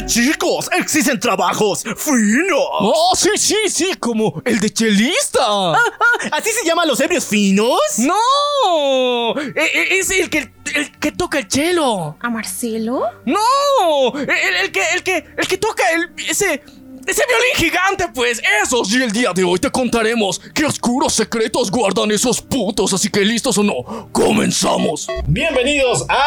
¡Eh, chicos! ¡Existen trabajos finos! ¡Oh, sí, sí, sí! Como el de chelista. Ah, ah, ¿Así se llaman los ebrios finos? ¡No! E- e- Es el que, el que toca el chelo. ¿A Marcelo? ¡No! El, el que, el que, el que toca el, ese, ese violín gigante, pues. Esos. Y el día de hoy te contaremos qué oscuros secretos guardan esos putos. Así que listos o no, comenzamos. Bienvenidos a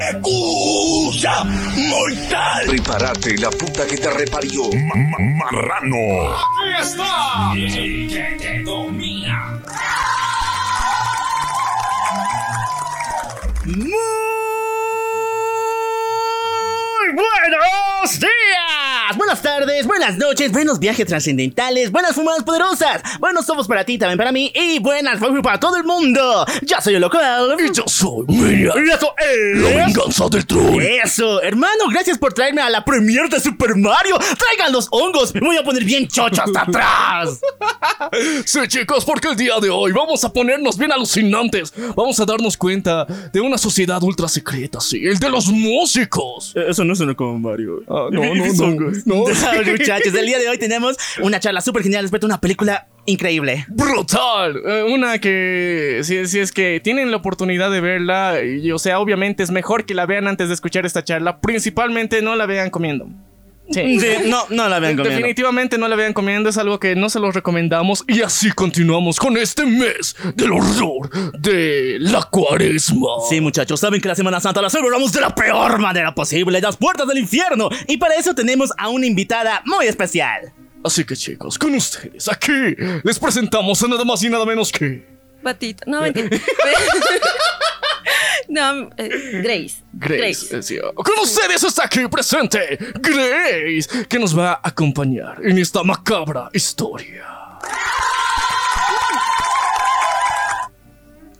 ¡Escucha! ¡Mortal! Prepárate, la puta que te reparió. ¡Marrano! Muy buenos días, buenas tardes, buenas noches, buenos viajes trascendentales, buenas fumadas poderosas, buenos ojos para ti, también para mí y buenas para todo el mundo. Ya soy el local. Y yo soy Minion. Y eso La es... venganza del troll. Eso, hermano, gracias por traerme a la premiere de Super Mario. Traigan los hongos, me voy a poner bien chocho hasta atrás. Sí, chicos, porque el día de hoy vamos a ponernos bien alucinantes. Vamos a darnos cuenta de una sociedad ultra secreta, sí, el de los músicos. Eso no suena como Mario. Ah, no, no, no, no. muchachos, el día de hoy tenemos una charla súper genial respecto a una película increíble. Brutal. Eh, una que, si, si es que tienen la oportunidad de verla, y, o sea, obviamente es mejor que la vean antes de escuchar esta charla. Principalmente no la vean comiendo. Sí. Sí, no, no la vean comiendo. Definitivamente no la vean comiendo, es algo que no se los recomendamos. Y así continuamos con este mes del horror de la cuaresma. Sí, muchachos, saben que la Semana Santa la celebramos de la peor manera posible, las puertas del infierno. Y para eso tenemos a una invitada muy especial. Así que chicos, con ustedes aquí les presentamos a nada más y nada menos que Patito. No, mentira. no, eh, Grace. Grace. eh, sí, Con ustedes está aquí presente Grace, que nos va a acompañar en esta macabra historia.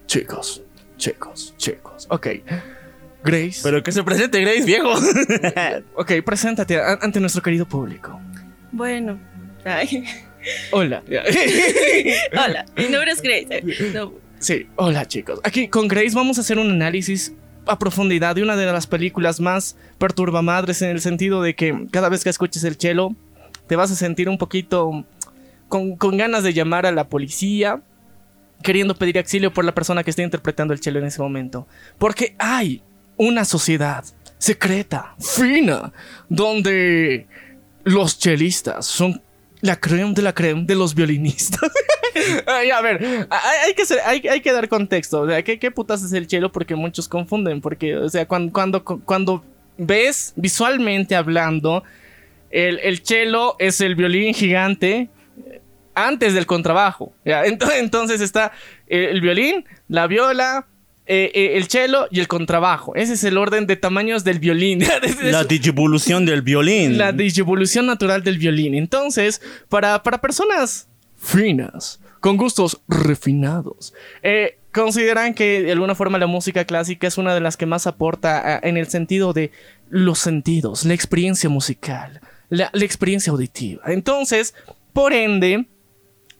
Chicos, chicos, chicos. Ok. Grace. Pero que se presente Grace, viejo. ok, preséntate ante nuestro querido público. Bueno. Ay. Hola. Hola, mi nombre es Grace. No, Sí, hola chicos. Aquí con Grace vamos a hacer un análisis a profundidad de una de las películas más perturbamadres en el sentido de que cada vez que escuches el chelo te vas a sentir un poquito con, con ganas de llamar a la policía, queriendo pedir auxilio por la persona que está interpretando el chelo en ese momento. Porque hay una sociedad secreta, fina, donde los chelistas son la creme de la creme de los violinistas. Ay, a ver, hay, que ser- hay, hay que dar contexto. O sea, ¿qué, qué putas es el chelo? Porque muchos confunden. Porque, o sea, cuando, cuando, cuando ves visualmente hablando, el, el chelo es el violín gigante antes del contrabajo. ¿ya? Ento- Entonces está eh, el violín, la viola, eh, eh, el cello y el contrabajo. Ese es el orden de tamaños del violín. La digivolución del violín. la distribución natural del violín. Entonces, para, para personas finas, con gustos refinados, eh, consideran que de alguna forma la música clásica es una de las que más aporta ah, en el sentido de los sentidos, la experiencia musical, la, experiencia auditiva. Entonces, por ende,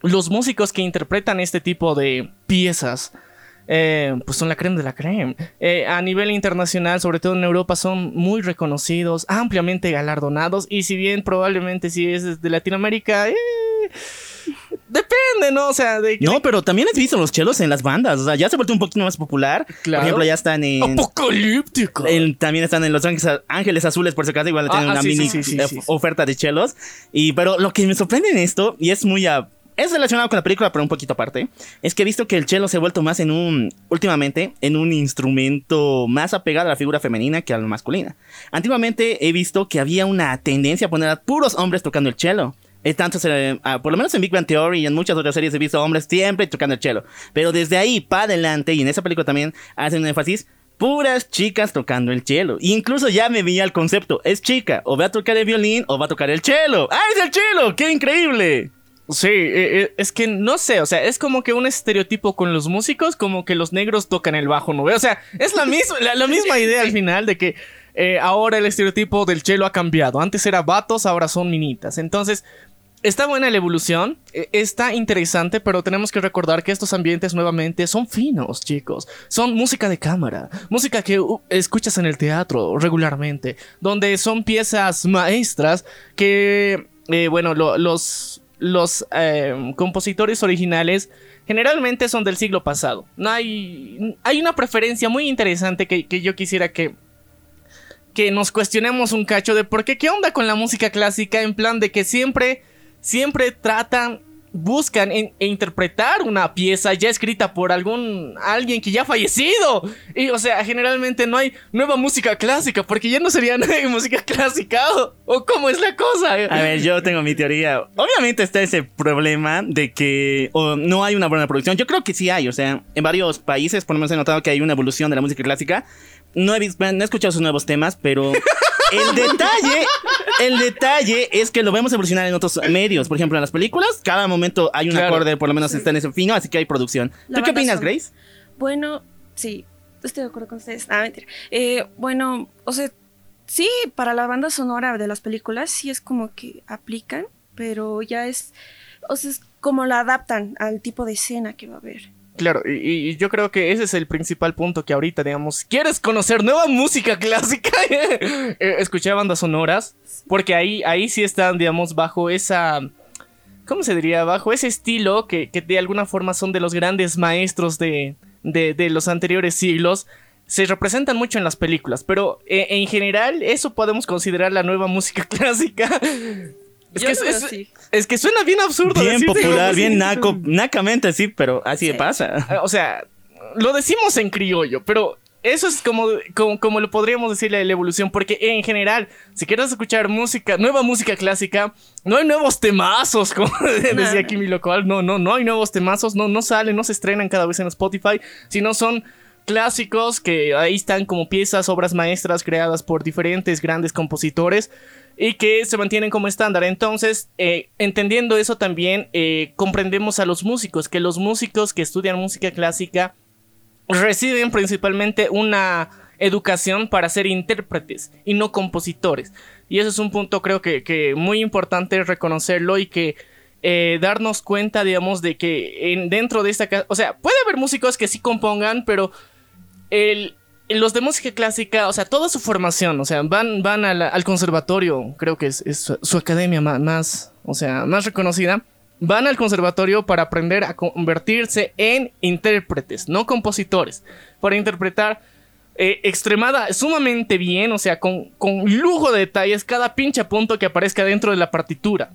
los músicos que interpretan este tipo de piezas, eh, pues son la creme de la creme. Eh, a nivel internacional, sobre todo en Europa, son muy reconocidos, ampliamente galardonados. Y si bien probablemente si es de Latinoamérica, eh, depende, ¿no? O sea, de No, pero también has visto los chelos en las bandas. O sea, ya se ha vuelto un poquito más popular. Claro. Por ejemplo, ya están en. apocalíptico. en- también están en Los Ángeles, Azules, por si acaso, igual Ah, tienen ah, una sí, mini sí, sí, sí, eh, oferta de chelos. Y, pero lo que me sorprende en esto, y es muy a- es relacionado con la película, pero un poquito aparte, es que he visto que el chelo se ha vuelto más en un, últimamente, en un instrumento más apegado a la figura femenina que a la masculina. Antiguamente he visto que había una tendencia a poner a puros hombres tocando el chelo. Tanto se- ah, por lo menos en Big Bang Theory y en muchas otras series he visto hombres siempre tocando el chelo. Pero desde ahí para adelante, y en esa película también hacen un énfasis, puras chicas tocando el chelo. Incluso ya me veía el concepto, es chica, o va a tocar el violín o va a tocar el chelo. ¡Ah, es el chelo! ¡Qué increíble! Sí, eh, eh, es que no sé, o sea, es como que un estereotipo con los músicos, como que los negros tocan el bajo, ¿no? O sea, es la misma, la, la misma idea al final de que eh, ahora el estereotipo del chelo ha cambiado. Antes era vatos, ahora son minitas. Entonces, está buena la evolución, eh, está interesante, pero tenemos que recordar que estos ambientes nuevamente son finos, chicos. Son música de cámara, música que uh, escuchas en el teatro regularmente, donde son piezas maestras que, eh, bueno, lo- los, los eh, compositores originales generalmente son del siglo pasado. No hay, hay una preferencia muy interesante que, que yo quisiera que que nos cuestionemos un cacho de por qué, qué onda con la música clásica, en plan de que siempre, siempre tratan, buscan en- e interpretar una pieza ya escrita por algún, alguien que ya ha fallecido. Y, o sea, generalmente no hay nueva música clásica, porque ya no sería nueva música clásica, o, o cómo es la cosa. A ver, yo tengo mi teoría. Obviamente está ese problema de que no hay una buena producción. Yo creo que sí hay. O sea, en varios países, por lo menos he notado que hay una evolución de la música clásica. No he, vis- no he escuchado sus nuevos temas, pero el detalle, el detalle es que lo vemos evolucionar en otros medios. Por ejemplo, en las películas, cada momento hay un Claro. acorde, por lo menos está en ese fino, así que hay producción. La ¿Tú qué opinas. Grace? Bueno, sí, estoy de acuerdo con ustedes. Ah, mentira. Eh, bueno, o sea, sí, para la banda sonora de las películas sí es como que aplican, pero ya es, o sea, es como la adaptan al tipo de escena que va a haber. Claro, y, yo creo que ese es el principal punto que ahorita, digamos, ¿quieres conocer nueva música clásica? Eh, Escuché bandas sonoras, porque ahí, ahí sí están, digamos, bajo esa... ¿Cómo se diría? Bajo ese estilo que, que de alguna forma son de los grandes maestros de, de, de los anteriores siglos. Se representan mucho en las películas, pero eh, en general eso podemos considerar la nueva música clásica. Es Yo que, es, así. es suena bien absurdo. Bien decir, popular, bien sí. naco, nacamente sí, pero así Sí. pasa. Eh, O sea, lo decimos en criollo, pero eso es como, como, como lo podríamos decir la, la evolución, porque en general, si quieres escuchar música, nueva música clásica, no hay nuevos temazos, como decía aquí mi local, no, no, no hay nuevos temazos, no, no salen, no se estrenan cada vez en Spotify, sino son clásicos que ahí están como piezas, obras maestras creadas por diferentes grandes compositores y que se mantienen como estándar. Entonces, eh, entendiendo eso también, eh, comprendemos a los músicos, que los músicos que estudian música clásica reciben principalmente una educación para ser intérpretes y no compositores. Y ese es un punto creo que, que muy importante reconocerlo y que eh, darnos cuenta, digamos, de que en, dentro de esta... ca- O sea, puede haber músicos que sí compongan, pero el, los de música clásica, o sea, toda su formación, o sea, van, van al conservatorio, creo que es, su, academia más, o sea, más reconocida. Van al conservatorio para aprender a convertirse en intérpretes, no compositores, para interpretar eh, extremada, sumamente bien, o sea, con, con lujo de detalles cada pinche punto que aparezca dentro de la partitura.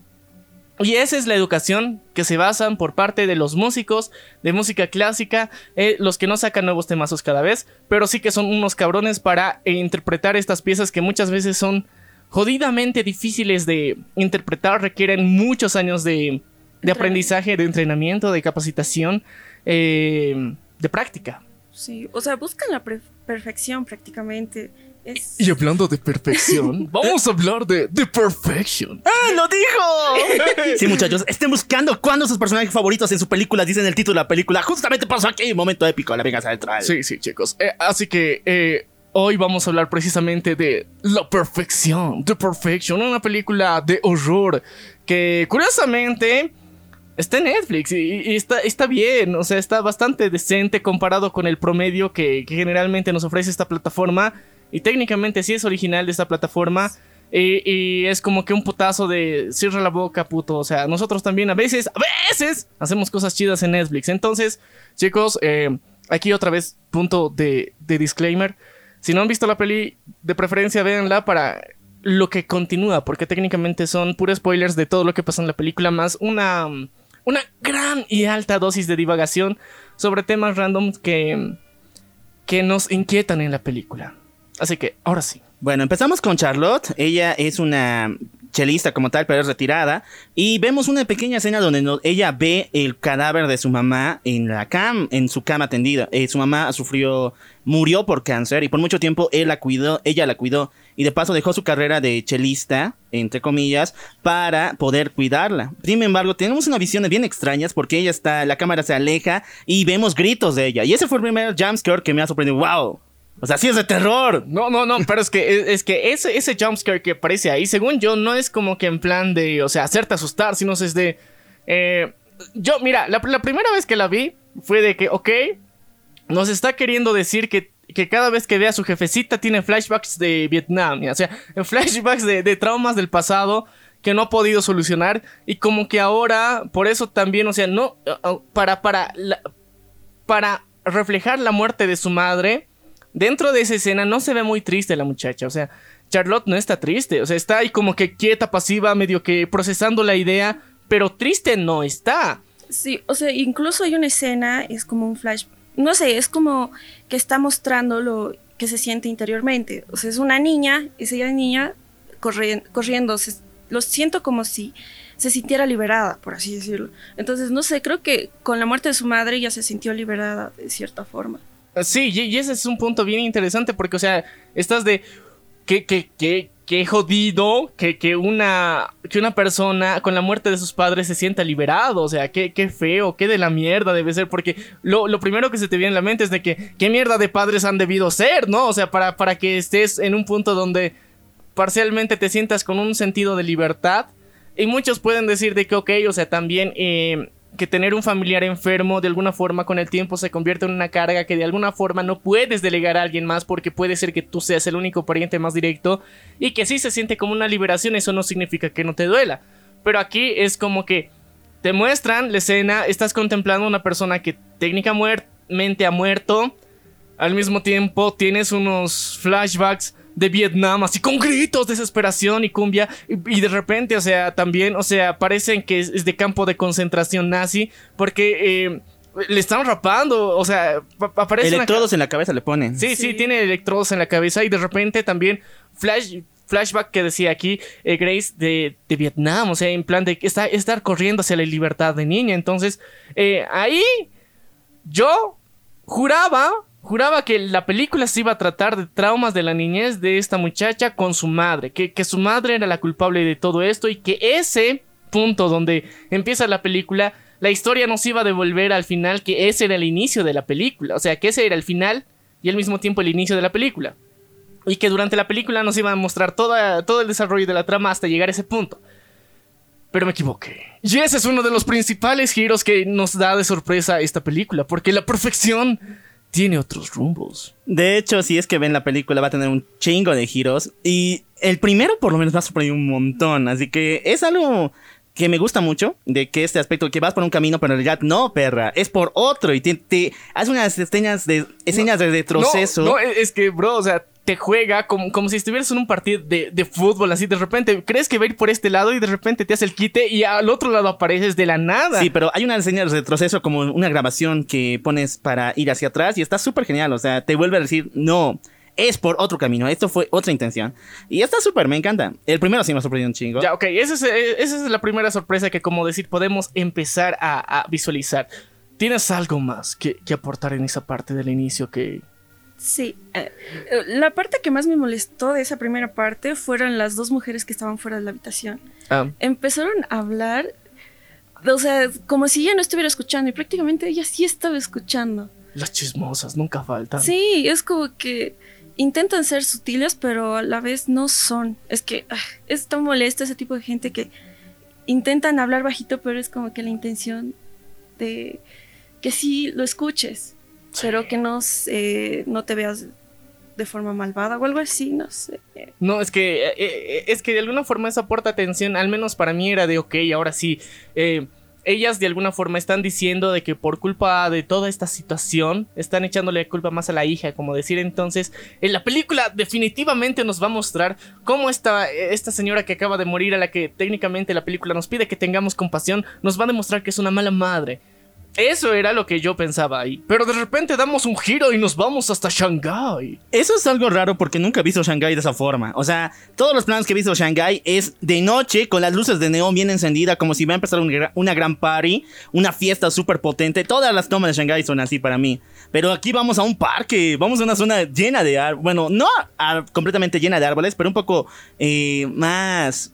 Y esa es la educación que se basan por parte de los músicos de música clásica, eh, los que no sacan nuevos temazos cada vez, pero sí que son unos cabrones para eh, interpretar estas piezas que muchas veces son jodidamente difíciles de interpretar, requieren muchos años de, de aprendizaje, de entrenamiento, de capacitación, eh, de práctica. Sí, o sea, buscan la perfección prácticamente. Es... Y hablando de perfección, vamos a hablar de The Perfection. ¡Ah, lo dijo! Sí, muchachos, estén buscando cuándo sus personajes favoritos en sus películas dicen el título de la película. Justamente pasó aquí, momento épico, la venganza del troll. Sí, sí, chicos. Eh, así que eh, hoy vamos a hablar precisamente de La Perfección, The Perfection, una película de horror que curiosamente está en Netflix y, y está, está bien, o sea, está bastante decente comparado con el promedio que, que generalmente nos ofrece esta plataforma y técnicamente sí es original de esta plataforma. Y, es como que un putazo de cierra la boca, puto. O sea, nosotros también a veces, a veces, hacemos cosas chidas en Netflix. Entonces, chicos, eh, aquí otra vez, punto de, de disclaimer. Si no han visto la peli, de preferencia véanla para lo que continúa, porque técnicamente son puros spoilers de todo lo que pasa en la película, más una, una gran y alta dosis de divagación sobre temas random que, que nos inquietan en la película. Así que, ahora sí. Bueno, empezamos con Charlotte. Ella es una chelista como tal, pero es retirada. Y vemos una pequeña escena donde ella ve el cadáver de su mamá en la cam, en su cama tendida. Eh, su mamá sufrió, murió por cáncer y por mucho tiempo él la cuidó, ella la cuidó. Y de paso dejó su carrera de chelista, entre comillas, para poder cuidarla. Sin embargo, tenemos una visión bien extrañas porque ella está, la cámara se aleja y vemos gritos de ella. Y ese fue el primer jumpscare que me ha sorprendido. ¡Wow! O sea, sí es de terror. No, no, no, pero es que, es, que ese, ese jumpscare que aparece ahí, según yo, no es como que en plan de, o sea, hacerte asustar, sino es de... eh, yo, mira, la, primera vez que la vi fue de que, ok, nos está queriendo decir que, que cada vez que ve a su jefecita tiene flashbacks de Vietnam, o sea, flashbacks de, traumas del pasado que no ha podido solucionar y como que ahora, por eso también, o sea, no, uh, para, para, para reflejar la muerte de su madre, dentro de esa escena no se ve muy triste la muchacha, o sea, Charlotte no está triste, o sea, está ahí como que quieta, pasiva, medio que procesando la idea, pero triste no está. Sí, o sea, incluso hay una escena, es como un flash, no sé, es como que está mostrando lo que se siente interiormente. O sea, es una niña, esa niña corri- corriendo, se- lo siento como si se sintiera liberada, por así decirlo. Entonces, no sé, creo que con la muerte de su madre ya se sintió liberada de cierta forma. Sí, y, ese es un punto bien interesante porque, o sea, estás de... Que, que jodido que, que, una, que una persona con la muerte de sus padres se sienta liberado. O sea, qué, qué feo, qué de la mierda debe ser. Porque lo, lo primero que se te viene en la mente es de que qué mierda de padres han debido ser, ¿no? O sea, para, para que estés en un punto donde parcialmente te sientas con un sentido de libertad. Y muchos pueden decir de que, ok, o sea, también eh, que tener un familiar enfermo de alguna forma con el tiempo se convierte en una carga que de alguna forma no puedes delegar a alguien más porque puede ser que tú seas el único pariente más directo y que sí se siente como una liberación, eso no significa que no te duela. Pero aquí es como que te muestran la escena, estás contemplando a una persona que técnicamente ha muerto, al mismo tiempo tienes unos flashbacks de Vietnam, así con gritos, desesperación y cumbia. Y, y de repente, o sea, también, o sea, parecen que es, es de campo de concentración nazi, porque eh, le están rapando, o sea, pa- aparece una ca- Electrodos en la cabeza le ponen. Sí, sí, Sí. tiene electrodos en la cabeza y de repente también flash, flashback que decía aquí eh, Grace de, de Vietnam, o sea, en plan de que está, estar corriendo hacia la libertad de niña. Entonces, eh, ahí yo juraba, juraba que la película se iba a tratar de traumas de la niñez de esta muchacha con su madre, que, que su madre era la culpable de todo esto y que ese punto donde empieza la película, la historia nos iba a devolver al final que ese era el inicio de la película, o sea, que ese era el final y al mismo tiempo el inicio de la película. Y que durante la película nos iban a mostrar toda, todo el desarrollo de la trama hasta llegar a ese punto. Pero me equivoqué. Y ese es uno de los principales giros que nos da de sorpresa esta película, porque la perfección tiene otros rumbos. De hecho, si es que ven la película, va a tener un chingo de giros. Y el primero, por lo menos, me ha sorprendido un montón. Así que es algo que me gusta mucho. De que este aspecto, que vas por un camino, pero en realidad no, perra. Es por otro. Y te, te hace unas escenas de, escenas de retroceso. No, no, es que, bro, o sea, te juega como, como si estuvieras en un partido de, de fútbol, así de repente crees que va a ir por este lado y de repente te hace el quite y al otro lado apareces de la nada. Sí, pero hay una escena de retroceso como una grabación que pones para ir hacia atrás y está súper genial. O sea, te vuelve a decir, no, es por otro camino. Esto fue otra intención. Y está súper, me encanta. El primero sí me ha sorprendido un chingo. Ya, ok, esa es, eh, esa es la primera sorpresa que, como decir, podemos empezar a, a visualizar. ¿Tienes algo más que, que aportar en esa parte del inicio que... Sí. eh, la parte que más me molestó de esa primera parte fueron las dos mujeres que estaban fuera de la habitación. ah, Empezaron a hablar, o sea, como si ella no estuviera escuchando y prácticamente ella sí estaba escuchando. las chismosas nunca faltan. Sí, es como que intentan ser sutiles, pero a la vez no son. Es que ah, es tan molesto ese tipo de gente que intentan hablar bajito, pero es como que la intención de que sí lo escuches, pero que no, se- no te veas de forma malvada o algo así, no sé. No, es que eh, eh, es que de alguna forma eso aporta atención, al menos para mí era de ok, ahora sí. eh, ellas de alguna forma están diciendo de que por culpa de toda esta situación están echándole culpa más a la hija, como decir entonces, en la película definitivamente nos va a mostrar cómo esta, esta señora que acaba de morir, a la que técnicamente la película nos pide que tengamos compasión, nos va a demostrar que es una mala madre. Eso era lo que yo pensaba ahí. Pero de repente damos un giro y nos vamos hasta Shanghái. Eso es algo raro porque nunca he visto Shanghái de esa forma. O sea, todos los planes que he visto Shanghái es de noche con las luces de neón bien encendidas, como si va a empezar una gran party, una fiesta súper potente. Todas las tomas de Shanghái son así para mí. Pero aquí vamos a un parque, vamos a una zona llena de árboles. Bueno, no completamente llena de árboles, pero un poco eh, más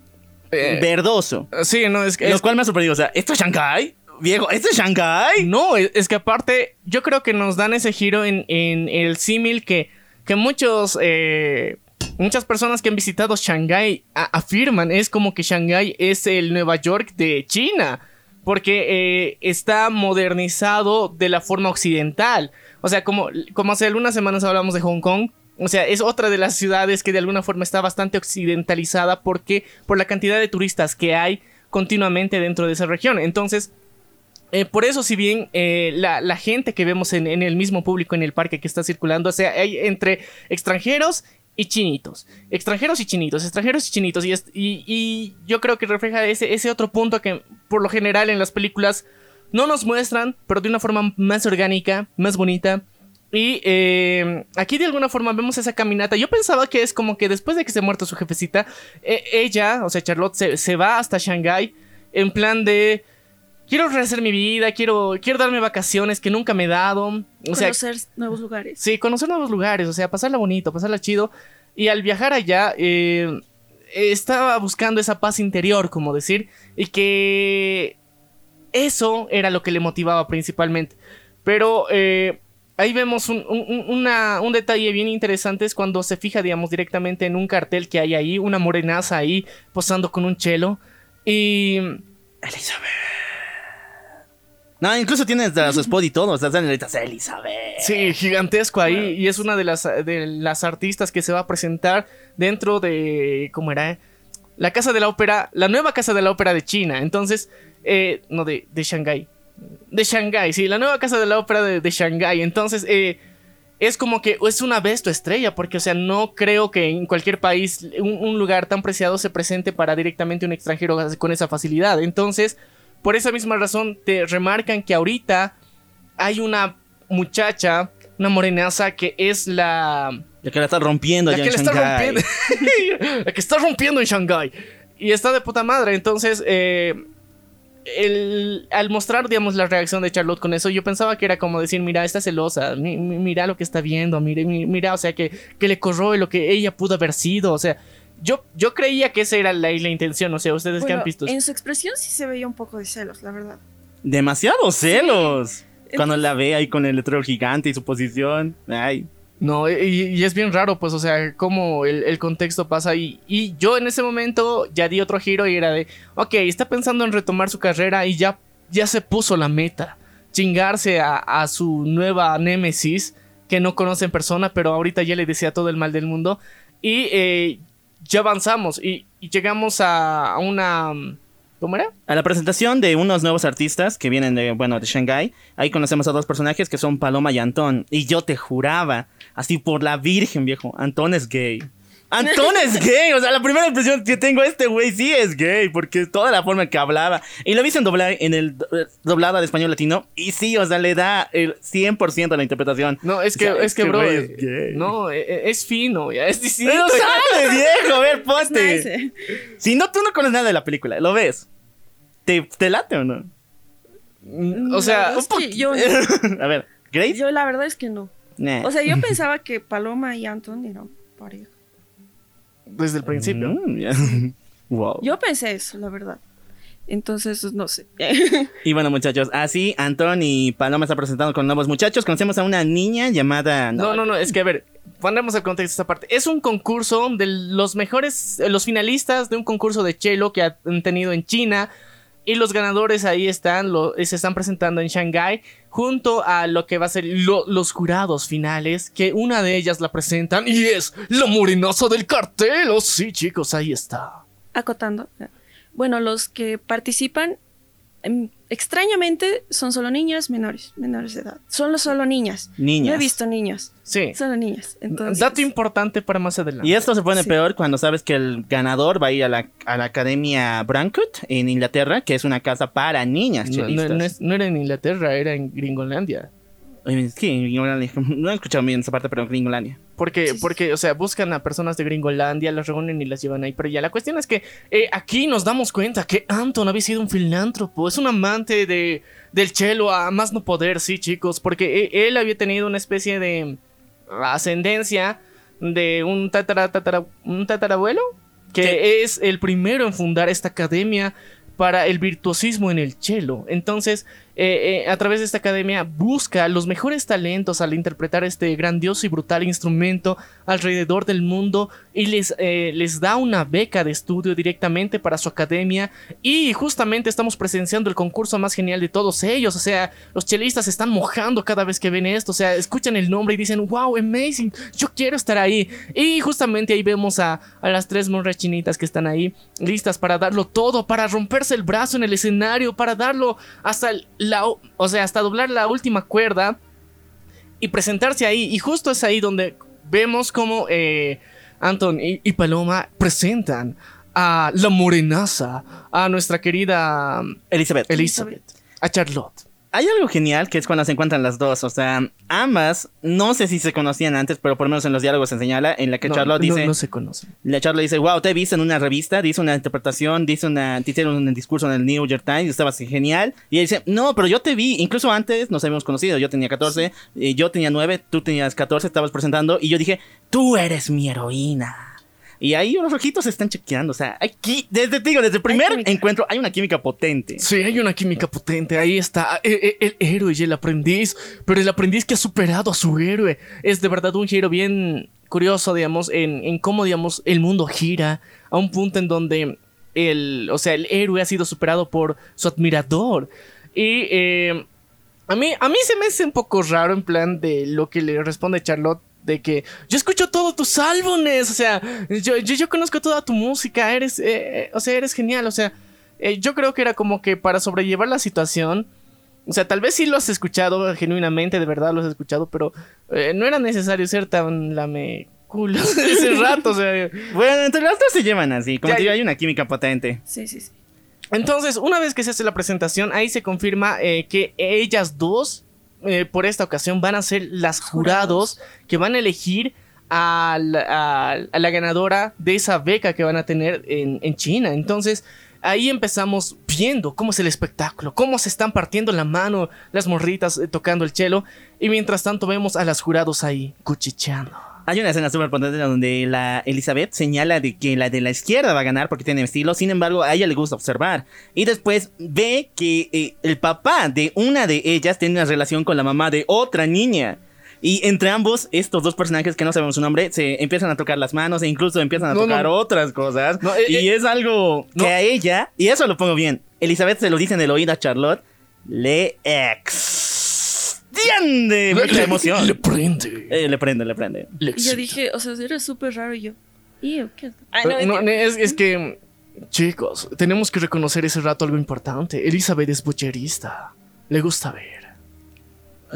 Eh, verdoso. Sí, no, es que... Lo es- cual me ha sorprendido. O sea, ¿esto es Shanghái? Viejo, ¿esto es Shanghái? No, es, es que aparte, yo creo que nos dan ese giro en, en el símil que, que muchos, eh, muchas personas que han visitado Shanghái a- afirman. Es como que Shanghái es el Nueva York de China. Porque eh, está modernizado de la forma occidental. O sea, como, como hace algunas semanas hablamos de Hong Kong. O sea, es otra de las ciudades que de alguna forma está bastante occidentalizada porque por la cantidad de turistas que hay continuamente dentro de esa región. Entonces, eh, por eso, si bien eh, la, la gente que vemos en, en el mismo público en el parque que está circulando, o sea, hay entre extranjeros y chinitos. Extranjeros y chinitos, extranjeros y chinitos. Y, y- yo creo que refleja ese, ese otro punto que por lo general en las películas no nos muestran, pero de una forma más orgánica, más bonita. Y eh, aquí de alguna forma vemos esa caminata. Yo pensaba que es como que después de que se muerto su jefecita, eh, ella, o sea, Charlotte, se, se va hasta Shanghái en plan de... Quiero rehacer mi vida, quiero, quiero darme vacaciones que nunca me he dado. O sea, conocer nuevos lugares. Sí, conocer nuevos lugares, o sea, pasarla bonito, pasarla chido. Y al viajar allá, eh, estaba buscando esa paz interior, como decir, y que eso era lo que le motivaba principalmente. Pero eh, ahí vemos un, un- un- una- un detalle bien interesante, es cuando se fija, digamos, directamente en un cartel que hay ahí, una morenaza ahí posando con un chelo. Y... No, incluso tiene su spot y todo. O sea, letras Elizabeth. Sí, gigantesco ahí. Y es una de las, de las artistas que se va a presentar dentro de. ¿Cómo era? La Casa de la Ópera. La nueva Casa de la Ópera de China. Entonces. eh, no, de, de Shanghái. De Shanghái, sí, la nueva Casa de la Ópera de, de Shanghái. Entonces. eh, es como que es una vez tu estrella, porque, o sea, no creo que en cualquier país un lugar tan preciado se presente para directamente un extranjero con esa facilidad. Entonces, por esa misma razón, te remarcan que ahorita hay una muchacha, una morenaza que es la. La que la está rompiendo La allá que en la está rompiendo. la que está rompiendo en Shanghái. Y está de puta madre. Entonces, eh, el- al mostrar, digamos, la reacción de Charlotte con eso, yo pensaba que era como decir, mira, está celosa, mi- mi- mira lo que está viendo, mira, mi- mira, o sea, que, que le corroe lo que ella pudo haber sido, o sea, yo, yo creía que esa era la, la intención, o sea, ustedes que Bueno, han visto. en su expresión sí se veía un poco de celos, la verdad. Demasiados celos. Cuando Entonces- la ve ahí con el letrero gigante y su posición. Ay. No, y, y es bien raro, pues, o sea, cómo el, el contexto pasa y, y yo en ese momento ya di otro giro y era de, ok, está pensando en retomar su carrera y ya, ya se puso la meta, chingarse a, a su nueva némesis que no conoce en persona, pero ahorita ya le desea todo el mal del mundo y eh, ya avanzamos y, y llegamos a, una... ¿Cómo era? A la presentación de unos nuevos artistas que vienen de, bueno, de Shanghái. Ahí conocemos a dos personajes que son Paloma y Antón. Y yo te juraba, así por la virgen, viejo, Antón es gay. Antón es gay. O sea, la primera impresión que tengo, este güey sí es gay. Porque toda la forma en que hablaba. Y lo vi en, doblar, en el eh, doblado al español latino. Y sí, o sea, le da el 100% a la interpretación. No, es que, O sea, es que, este bro, eh, es gay. no, eh, es fino, ya, es distinto. Pero sabe, viejo, a ver, ponte. Nice, eh. Si no, tú no conoces nada de la película, ¿lo ves? ¿Te, te late o no? Mm, O sea, es que yo, a ver, ¿Grace? yo la verdad es que no. Nah. O sea, yo pensaba que Paloma y Anton eran pareja. Desde el principio. Mm, wow. Yo pensé eso, la verdad. Entonces, no sé. Y bueno, muchachos, así Antón y Paloma están presentando con nuevos muchachos. Conocemos a una niña llamada. No, no, no, es que a ver, ponemos el contexto de esta parte. Es un concurso de los mejores, eh, los finalistas de un concurso de chelo que han tenido en China. Y los ganadores ahí están, se están presentando en Shanghái, junto a lo que va a ser lo- los jurados finales, que una de ellas la presentan y es la morenaza del cartel. Oh, sí, chicos, ahí está. Acotando. Bueno, los que participan extrañamente son solo niñas menores, menores de edad. Solo, solo niñas. Niñas. No he visto niños. Sí. Solo niñas. Entonces, Dato importante para más adelante. Y esto se pone Sí. peor cuando sabes que el ganador va a ir a la, a la Academia Brankut en Inglaterra, que es una casa para niñas No, no- es- no era en Inglaterra, era en Gringolandia. Sí, en Gringolandia. No he escuchado bien esa parte, pero en Gringolandia. Porque, Sí, porque, o sea, buscan a personas de Gringolandia, las reúnen y las llevan ahí. Pero ya la cuestión es que eh, aquí nos damos cuenta que Anton había sido un filántropo, es un amante de, del chelo a más no poder, sí, chicos. Porque e- él había tenido una especie de ascendencia de un, tatara, tatara- un tatarabuelo, que es el primero en fundar esta academia para el virtuosismo en el cello. Entonces, eh, eh, a través de esta academia busca los mejores talentos al interpretar este grandioso y brutal instrumento alrededor del mundo y les, eh, les da una beca de estudio directamente para su academia. Y justamente estamos presenciando el concurso más genial de todos ellos, o sea, los chelistas se están mojando cada vez que ven esto, o sea, escuchan el nombre y dicen, wow, amazing, yo quiero estar ahí y justamente ahí vemos a, a las tres monras chinitas que están ahí listas para darlo todo, para romperse el brazo en el escenario, para darlo hasta el- la, o sea, hasta doblar la última cuerda y presentarse ahí. Y justo es ahí donde vemos como eh, Anton y, y Paloma presentan a la morenaza, a nuestra querida um, Elizabeth. Elizabeth, a Charlotte. Hay algo genial que es cuando se encuentran las dos. O sea, ambas, no sé si se conocían antes, pero por lo menos en los diálogos se señala en la que No, Charlotte no- dice. no se conocen. La Charlotte dice, wow, te he visto en una revista, dice una interpretación, dice una, te hicieron un discurso en el New York Times, estabas genial. Y ella dice, no, pero yo te vi, incluso antes nos habíamos conocido, yo tenía 14, eh, yo tenía 9, tú tenías 14, estabas presentando, y yo dije, tú eres mi heroína. Y ahí los ojitos se están chequeando, o sea, aquí, desde, te digo, desde el primer encuentro hay una química potente. Sí, hay una química potente. Ahí está eh, eh, el, héroe y el aprendiz. Pero el aprendiz que ha superado a su héroe. Es de verdad un giro bien curioso, digamos, en, en cómo, digamos, el mundo gira a un punto en donde el, o sea, el héroe ha sido superado por su admirador. Y eh, a, mí, a mí se me hace un poco raro en plan de lo que le responde Charlotte. De que yo escucho todos tus álbumes, o sea, yo, yo, yo conozco toda tu música, eres, eh, eh, o sea, eres genial, o sea, eh, yo creo que era como que para sobrellevar la situación. O sea, tal vez sí lo has escuchado genuinamente, de verdad lo has escuchado, pero eh, no era necesario ser tan lame culo ese rato. O sea, Bueno, entre las dos se llevan así, como Ya, te digo, hay una química potente. Sí, sí, sí. Entonces, una vez que se hace la presentación, ahí se confirma eh, que ellas dos, eh, por esta ocasión, van a ser las jurados que van a elegir a la, a- a la ganadora de esa beca que van a tener en, en China. Entonces, ahí empezamos viendo cómo es el espectáculo, cómo se están partiendo la mano las morritas eh, tocando el cello. Y mientras tanto, vemos a las jurados ahí cuchicheando. Hay una escena súper potente donde la Elizabeth señala de que la de la izquierda va a ganar porque tiene estilo, sin embargo a ella le gusta observar. Y después ve que eh, el papá de una de ellas tiene una relación con la mamá de otra niña. Y entre ambos, estos dos personajes que no sabemos su nombre, se empiezan a tocar las manos e incluso empiezan a No, tocar no. otras cosas. No, eh, y eh, es algo que a ella, y eso lo pongo bien, Elizabeth se lo dice en el oído a Charlotte, le extiende mucha emoción. Le prende. Eh, le prende, le prende. le Y yo dije, o sea, eres súper raro y yo. "Ew, ¿qué? Ah, no, no, es, es que, chicos, tenemos que reconocer ese rato algo importante. Elizabeth es bucherista. Le gusta ver.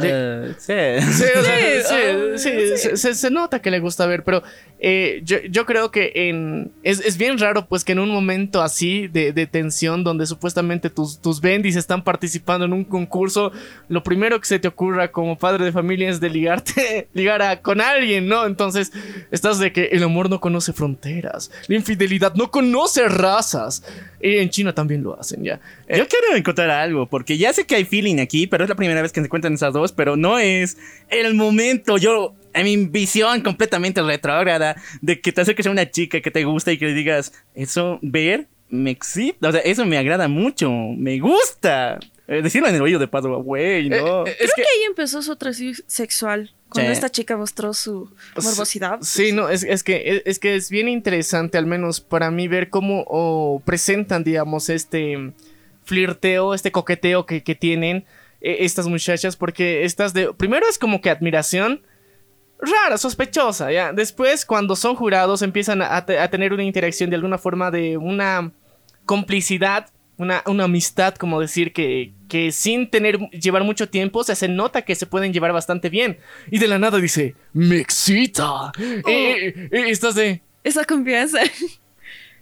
Eh, sí. Sí, o sea, Sí, sí, sí, sí. Se, se- nota que le gusta ver, pero eh, yo, yo creo que en, es, es bien raro pues que en un momento así de, de tensión donde supuestamente tus, tus bendis están participando en un concurso, lo primero que se te ocurra como padre de familia es de ligarte, ligar a- con alguien, ¿no? Entonces estás de que el amor no conoce fronteras, la infidelidad no conoce razas. Y en China también lo hacen ya. Eh, Yo quiero encontrar algo, porque ya sé que hay feeling aquí, pero es la primera vez que se encuentran esas dos, pero no es el momento. Yo, en mi visión completamente retrógrada, de que te acerques a una chica que te gusta y que le digas, eso, ver, me excita, o sea, eso me agrada mucho, me gusta. Eh, decirlo en el oído de paso, güey, no. eh, eh, Creo es que... ahí empezó su atracción sexual. Cuando Sí. esta chica mostró su morbosidad. Sí, no, es, es que, es, es que es bien interesante, al menos para mí, ver cómo oh, presentan, digamos, este flirteo, este coqueteo que, que tienen eh, estas muchachas, porque estas de. Primero es como que admiración. Rara, sospechosa, ya. Después, cuando son jurados, empiezan a, te- a tener una interacción de alguna forma de una complicidad una, una amistad, como decir, que, que sin tener, llevar mucho tiempo, o sea, se nota que se pueden llevar bastante bien. Y de la nada dice, me excita. Eh, eh, eh, estás de... Esa confianza.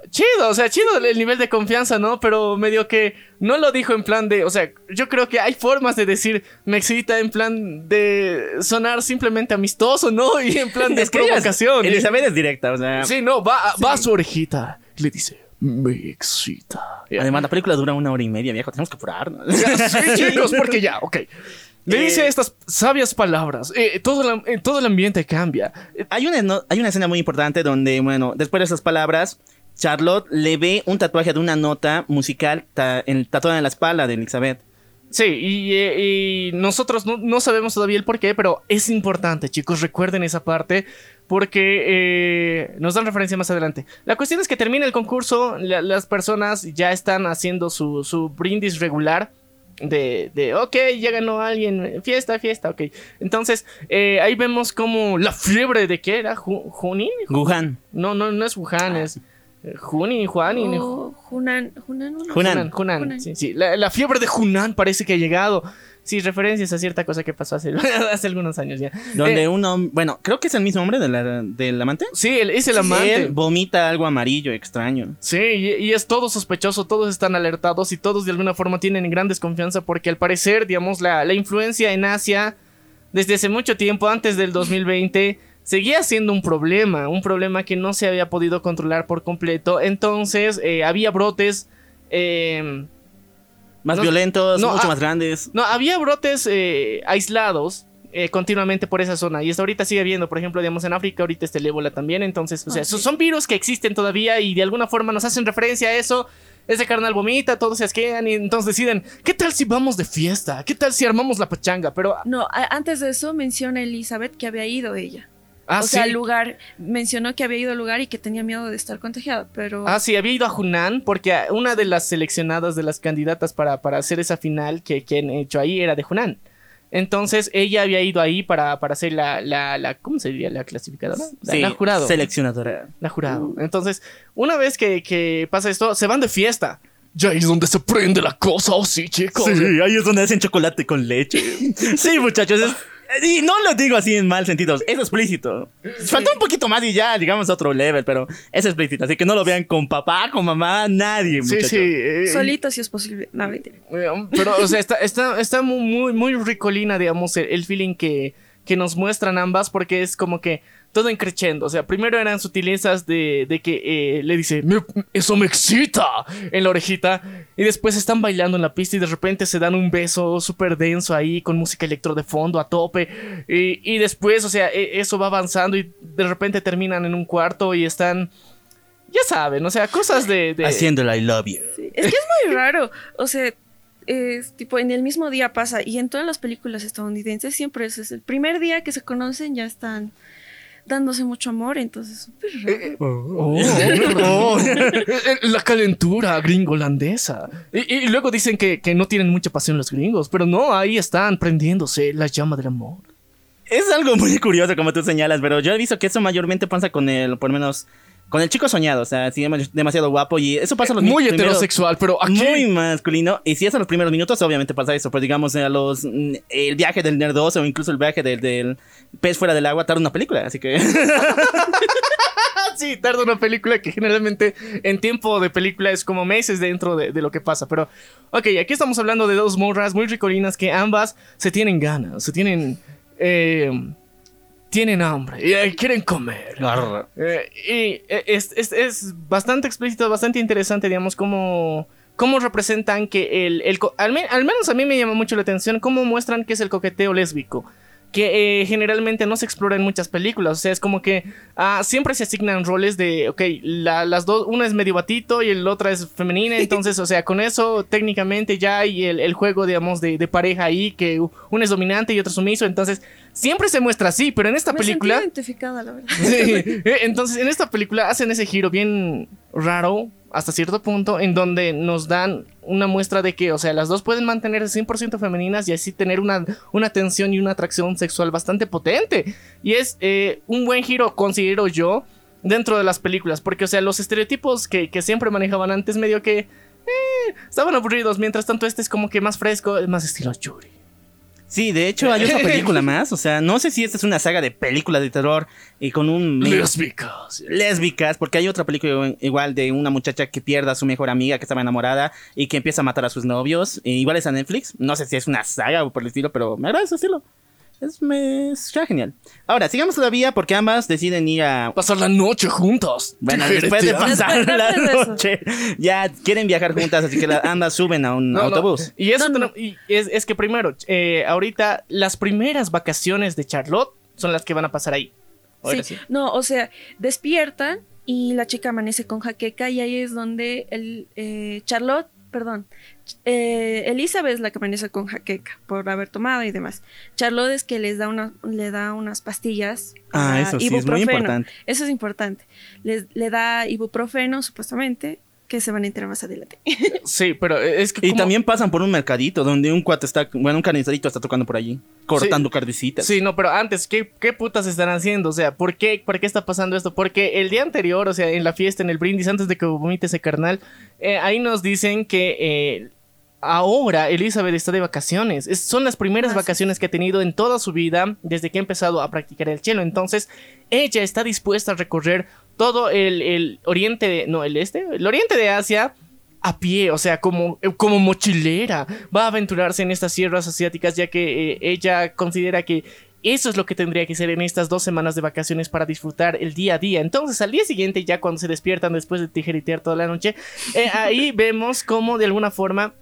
Chido, o sea, chido el nivel de confianza, ¿no? Pero medio que no lo dijo en plan de, o sea, yo creo que hay formas de decir me excita en plan de sonar simplemente amistoso, ¿no? Y en plan de Es provocación. Elizabeth es directa, o sea. Sí, no, va, va a su orejita y le dice, me excita. Además, la película dura una hora y media, viejo. Tenemos que apurarnos. Sí, chicos, porque ya, ok. Le Eh, dice estas sabias palabras. eh, todo, eh, todo el ambiente cambia. Hay una, no- hay una escena muy importante donde, bueno, después de esas palabras, Charlotte le ve un tatuaje de una nota musical ta- en, tatuada en la espalda de Elizabeth. Sí, y, y nosotros no, no sabemos todavía el por qué, pero es importante, chicos. Recuerden esa parte porque eh, nos dan referencia más adelante. La cuestión es que termina el concurso, la- las personas ya están haciendo su, su brindis regular. De, de, ok, ya ganó alguien, fiesta, fiesta, ok. Entonces, eh, ahí vemos como la fiebre de qué era, Ju- Junín. Wuhan. No, no, no es Wuhan, es Junín, Juanín. O Hunan, Hunan, ¿no? Hunan. Hunan, Hunan, Hunan. sí, sí. La, la fiebre de Hunan parece que ha llegado. Sí, referencias a cierta cosa que pasó hace, hace algunos años ya. Donde Eh, un hombre, bueno, creo que es el mismo hombre de la- del amante. sí, él es el amante. Él vomita algo amarillo extraño. Sí, y, y es todo sospechoso, todos están alertados y todos de alguna forma tienen gran desconfianza porque al parecer, digamos, la, la influencia en Asia desde hace mucho tiempo, antes del 2020, seguía siendo un problema, un problema que no se había podido controlar por completo. Entonces, eh, había brotes... eh, Más No- violentos, no, mucho ah, más grandes. No, había brotes eh, aislados eh, continuamente por esa zona. Y hasta ahorita sigue habiendo, por ejemplo, digamos en África, ahorita está el ébola también. Entonces, o sea, Ah, son virus que existen todavía y de alguna forma nos hacen referencia a eso. Ese carnal vomita, todos se asquean y entonces deciden, ¿qué tal si vamos de fiesta? ¿Qué tal si armamos la pachanga? Pero, No, antes de eso menciona Elizabeth que había ido ella. Ah, o sí. sea, al lugar, mencionó que había ido al lugar y que tenía miedo de estar contagiada, pero... Ah, sí, había ido a Hunan porque una de las seleccionadas de las candidatas para, para hacer esa final que, que han hecho ahí era de Hunan. Entonces ella había ido ahí para, para hacer la, la, la- ¿cómo se diría? La clasificadora. La, Sí, la jurado. Seleccionadora. La jurado. Entonces, una vez que, que pasa esto, se van de fiesta. Ya ahí es donde se prende la cosa, ¿o sí, chicos? Sí, ahí es donde hacen chocolate con leche. Sí, muchachos. es- y no lo digo así en mal sentido, es explícito. Faltó un poquito más y ya llegamos a otro level, pero es explícito. Así que no lo vean con papá, con mamá, nadie. Sí, muchachos. sí. eh, Solito si es posible. No, mentira. pero, o sea, está, está, está muy, muy, muy ricolina, digamos, el, el feeling que, que nos muestran ambas, porque es como que todo increchendo. O sea, primero eran sutilezas de, de que eh, le dice, Me- eso me excita. en la orejita y después están bailando en la pista y de repente se dan un beso súper denso ahí con música electro de fondo a tope y, y después, o sea, e- eso va avanzando y de repente terminan en un cuarto y están, ya saben, o sea, cosas de... de- Haciendo el I love you. Sí, Es que es muy raro. O sea, es tipo en el mismo día pasa. Y en todas las películas estadounidenses siempre es, es el primer día que se conocen, ya están dándose mucho amor. Entonces, súper raro. Oh, oh. la calentura gringolandesa. Y, y luego dicen que, que no tienen mucha pasión los gringos, pero no, ahí están prendiéndose la llama del amor. Es algo muy curioso como tú señalas, pero yo he visto que eso mayormente pasa con el, por lo menos, con el chico soñado. O sea, sí, dem- demasiado guapo y eso pasa a los Muy primeros- heterosexual, pero aquí... Muy masculino. Y si es a los primeros minutos, obviamente pasa eso. Pero digamos, a los mm, el viaje del nerdoso o incluso el viaje del, del pez fuera del agua tarda una película. Así que. Sí, tarda una película que generalmente en tiempo de película es como meses dentro de, de lo que pasa. Pero, ok, aquí estamos hablando de dos morras muy ricolinas que ambas se tienen ganas, se tienen. eh, tienen hambre y eh, quieren comer. Eh, y eh, es, es- es bastante explícito, bastante interesante, digamos, cómo, cómo representan que el... el al, me- al menos a mí me llama mucho la atención cómo muestran que es el coqueteo lésbico. Que eh, generalmente no se explora en muchas películas. O sea, es como que ah, siempre se asignan roles de, ok, la- las dos, una es medio batito y el otra es femenina. Entonces, o sea, con eso técnicamente ya hay el, el juego, digamos, de, de pareja ahí, que uno es dominante y otro sumiso. Entonces, siempre se muestra así, pero en esta Me película... identificada, la verdad. Sí, eh, entonces en esta película hacen ese giro bien raro hasta cierto punto en donde nos dan una muestra de que, o sea, las dos pueden mantenerse 100% femeninas y así tener una, una tensión y una atracción sexual bastante potente. Y es eh, un buen giro, considero yo, dentro de las películas, porque, o sea, los estereotipos que, que siempre manejaban antes medio que eh, estaban aburridos. Mientras tanto, este es como que más fresco, es más estilo Yuri. Sí, de hecho hay otra película más. O sea, no sé si esta es una saga de películas de terror y con un... Lésbicas. lésbicas, porque hay otra película igual de una muchacha que pierde a su mejor amiga que estaba enamorada y que empieza a matar a sus novios. E igual es a Netflix. No sé si es una saga o por el estilo, pero me agrada ese estilo. Es, me, es ya genial. Ahora, sigamos todavía porque ambas deciden ir a... Pasar la noche juntas. Bueno, después de pasar la noche, ya quieren viajar juntas, así que la- ambas suben a un No, no, autobús. Y eso No, no. tenemos- y es, es que primero, eh, ahorita las primeras vacaciones de Charlotte son las que van a pasar ahí. Ahora Sí. sí. No, o sea, despiertan y la chica amanece con jaqueca y ahí es donde el eh, Charlotte, perdón, eh, Elizabeth es la que amanece con jaqueca por haber tomado y demás. Charlotte es que les da una, le da unas pastillas. Ah, eso sí, es muy ibuprofeno. importante. Eso es importante. Les, le da ibuprofeno, supuestamente, que se van a enterar más adelante. Sí, pero es que Y como- también pasan por un mercadito donde un cuate está, bueno, un carnicerito está tocando por allí, cortando cardicitas. Sí, no, pero antes, ¿qué, ¿qué putas están haciendo? O sea, ¿por qué, ¿por qué está pasando esto? Porque el día anterior, o sea, en la fiesta, en el brindis, antes de que vomite ese carnal, eh, ahí nos dicen que eh, ahora Elizabeth está de vacaciones. Es- son las primeras vacaciones que ha tenido en toda su vida desde que ha empezado a practicar el chelo. Entonces, ella está dispuesta a recorrer todo el, el oriente, de, no, el este, el oriente de Asia a pie, o sea, como, eh, como mochilera. Va a aventurarse en estas sierras asiáticas ya que eh, ella considera que eso es lo que tendría que ser en estas dos semanas de vacaciones para disfrutar el día a día. Entonces, al día siguiente, ya cuando se despiertan después de tijeritear toda la noche, eh, ahí vemos cómo de alguna forma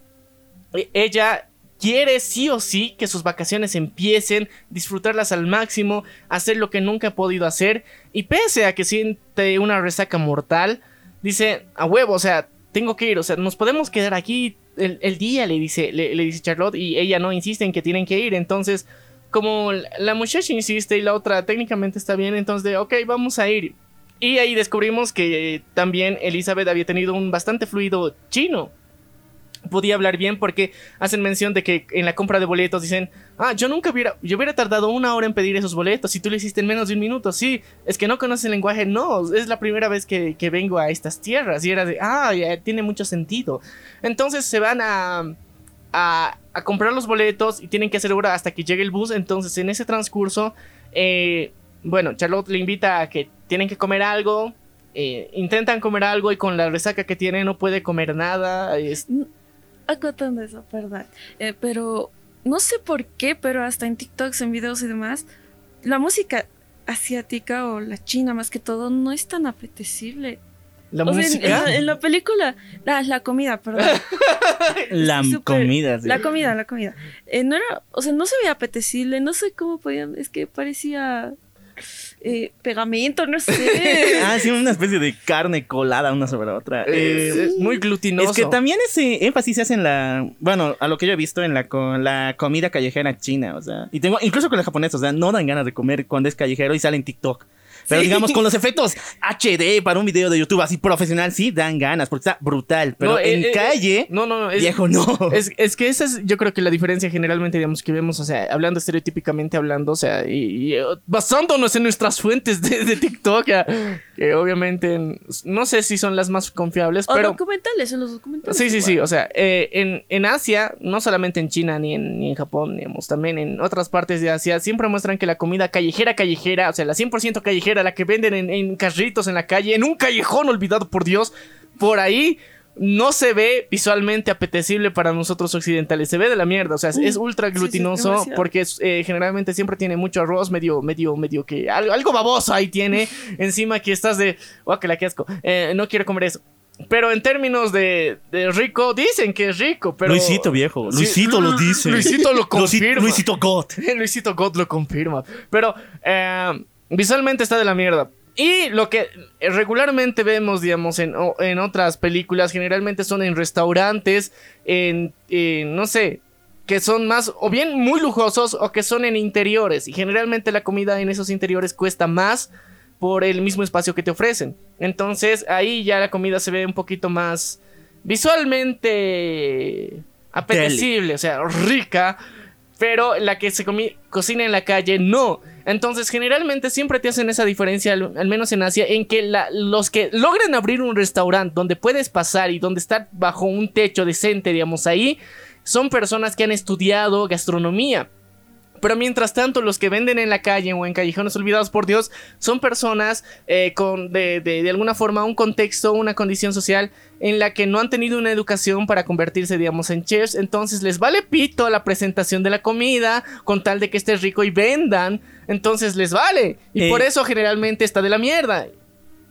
ella quiere sí o sí que sus vacaciones empiecen, disfrutarlas al máximo, hacer lo que nunca ha podido hacer. Y pese a que siente una resaca mortal, dice, a huevo, o sea, tengo que ir, o sea, nos podemos quedar aquí el, día, le dice, le, dice Charlotte, y ella no insiste en que tienen que ir. Entonces, como la- muchacha insiste y la otra técnicamente está bien, entonces de, ok, vamos a ir. Y ahí descubrimos que también Elizabeth había tenido un bastante fluido chino podía hablar bien porque hacen mención de que en la compra de boletos dicen, ah, yo nunca hubiera, yo hubiera tardado una hora en pedir esos boletos y tú lo hiciste en menos de un minuto, sí, es que no conoces el lenguaje, no, es la primera vez que, que vengo a estas tierras y era de, ah, ya, tiene mucho sentido. Entonces se van a, a, comprar los boletos y tienen que hacer hora hasta que llegue el bus, entonces en ese transcurso, eh, bueno, Charlotte le invita a que tienen que comer algo. eh, intentan comer algo y con la resaca que tiene no puede comer nada. es- Acotando eso, perdón. Eh, pero no sé por qué, pero hasta en TikToks, en videos y demás, la música asiática o la china más que todo no es tan apetecible. la o sea, en- música. en, la, en la película, la, la comida, perdón. La comida. sí. La comida, la comida. Eh, no era, o sea, no se veía apetecible, no sé cómo podían, es que parecía eh, pegamento, no sé. Ah, sí, una especie de carne colada una sobre la otra. Eh, Eh, es muy glutinoso. es que también ese énfasis se hace en la. Bueno, a lo que yo he visto en la, co- la comida callejera china, o sea. Y tengo, incluso con la japonesa, o sea, no dan ganas de comer cuando es callejero y sale en TikTok. Pero digamos, con los efectos HD para un video de YouTube así profesional, sí dan ganas, porque está brutal. Pero No, eh, en eh, calle, No, no, no. Es, viejo, no. es, es que esa es, yo creo que la diferencia generalmente, digamos, que vemos, o sea, hablando estereotípicamente hablando, o sea, y, y, eh, basándonos en nuestras fuentes de, de TikTok, ya, que obviamente no sé si son las más confiables, o pero. documentales, en los documentales. Sí, sí, sí. O sea, eh, en, en Asia, no solamente en China ni en, ni en Japón, digamos, también en otras partes de Asia, siempre muestran que la comida callejera, callejera, o sea, la 100% callejera, la que venden en, en carritos en la calle, en un callejón olvidado por Dios, por ahí. No se ve visualmente apetecible para nosotros occidentales, se ve de la mierda, o sea, es- es ultra sí, sí, glutinoso demasiado. porque es, eh, generalmente siempre tiene mucho arroz, medio, medio, medio que algo, algo baboso ahí tiene, encima que estás de, oh, que la que asco, eh, no quiero comer eso. Pero en términos de, de rico, dicen que es rico, pero... Luisito, viejo. Sí, Luisito lo dice. Luisito lo confirma. Luisito God. Luisito God lo confirma. Pero eh, visualmente está de la mierda. Y lo que regularmente vemos, digamos, en, en otras películas, generalmente son en restaurantes, en, en, no sé, que son más, o bien muy lujosos, o que son en interiores. Y generalmente la comida en esos interiores cuesta más por el mismo espacio que te ofrecen. Entonces ahí ya la comida se ve un poquito más visualmente apetecible, o sea, rica. Pero la que se cocina en la calle, no. Entonces, generalmente siempre te hacen esa diferencia, al, menos en Asia, en que la- los que logran abrir un restaurante donde puedes pasar y donde estar bajo un techo decente, digamos, ahí, son personas que han estudiado gastronomía. Pero mientras tanto, los que venden en la calle o en callejones olvidados por Dios son personas eh, con de, de- de alguna forma un contexto, una condición social en la que no han tenido una educación para convertirse, digamos, en chefs. Entonces les vale pito la presentación de la comida con tal de que esté rico y vendan. Entonces les vale. Y Eh. por eso generalmente está de la mierda.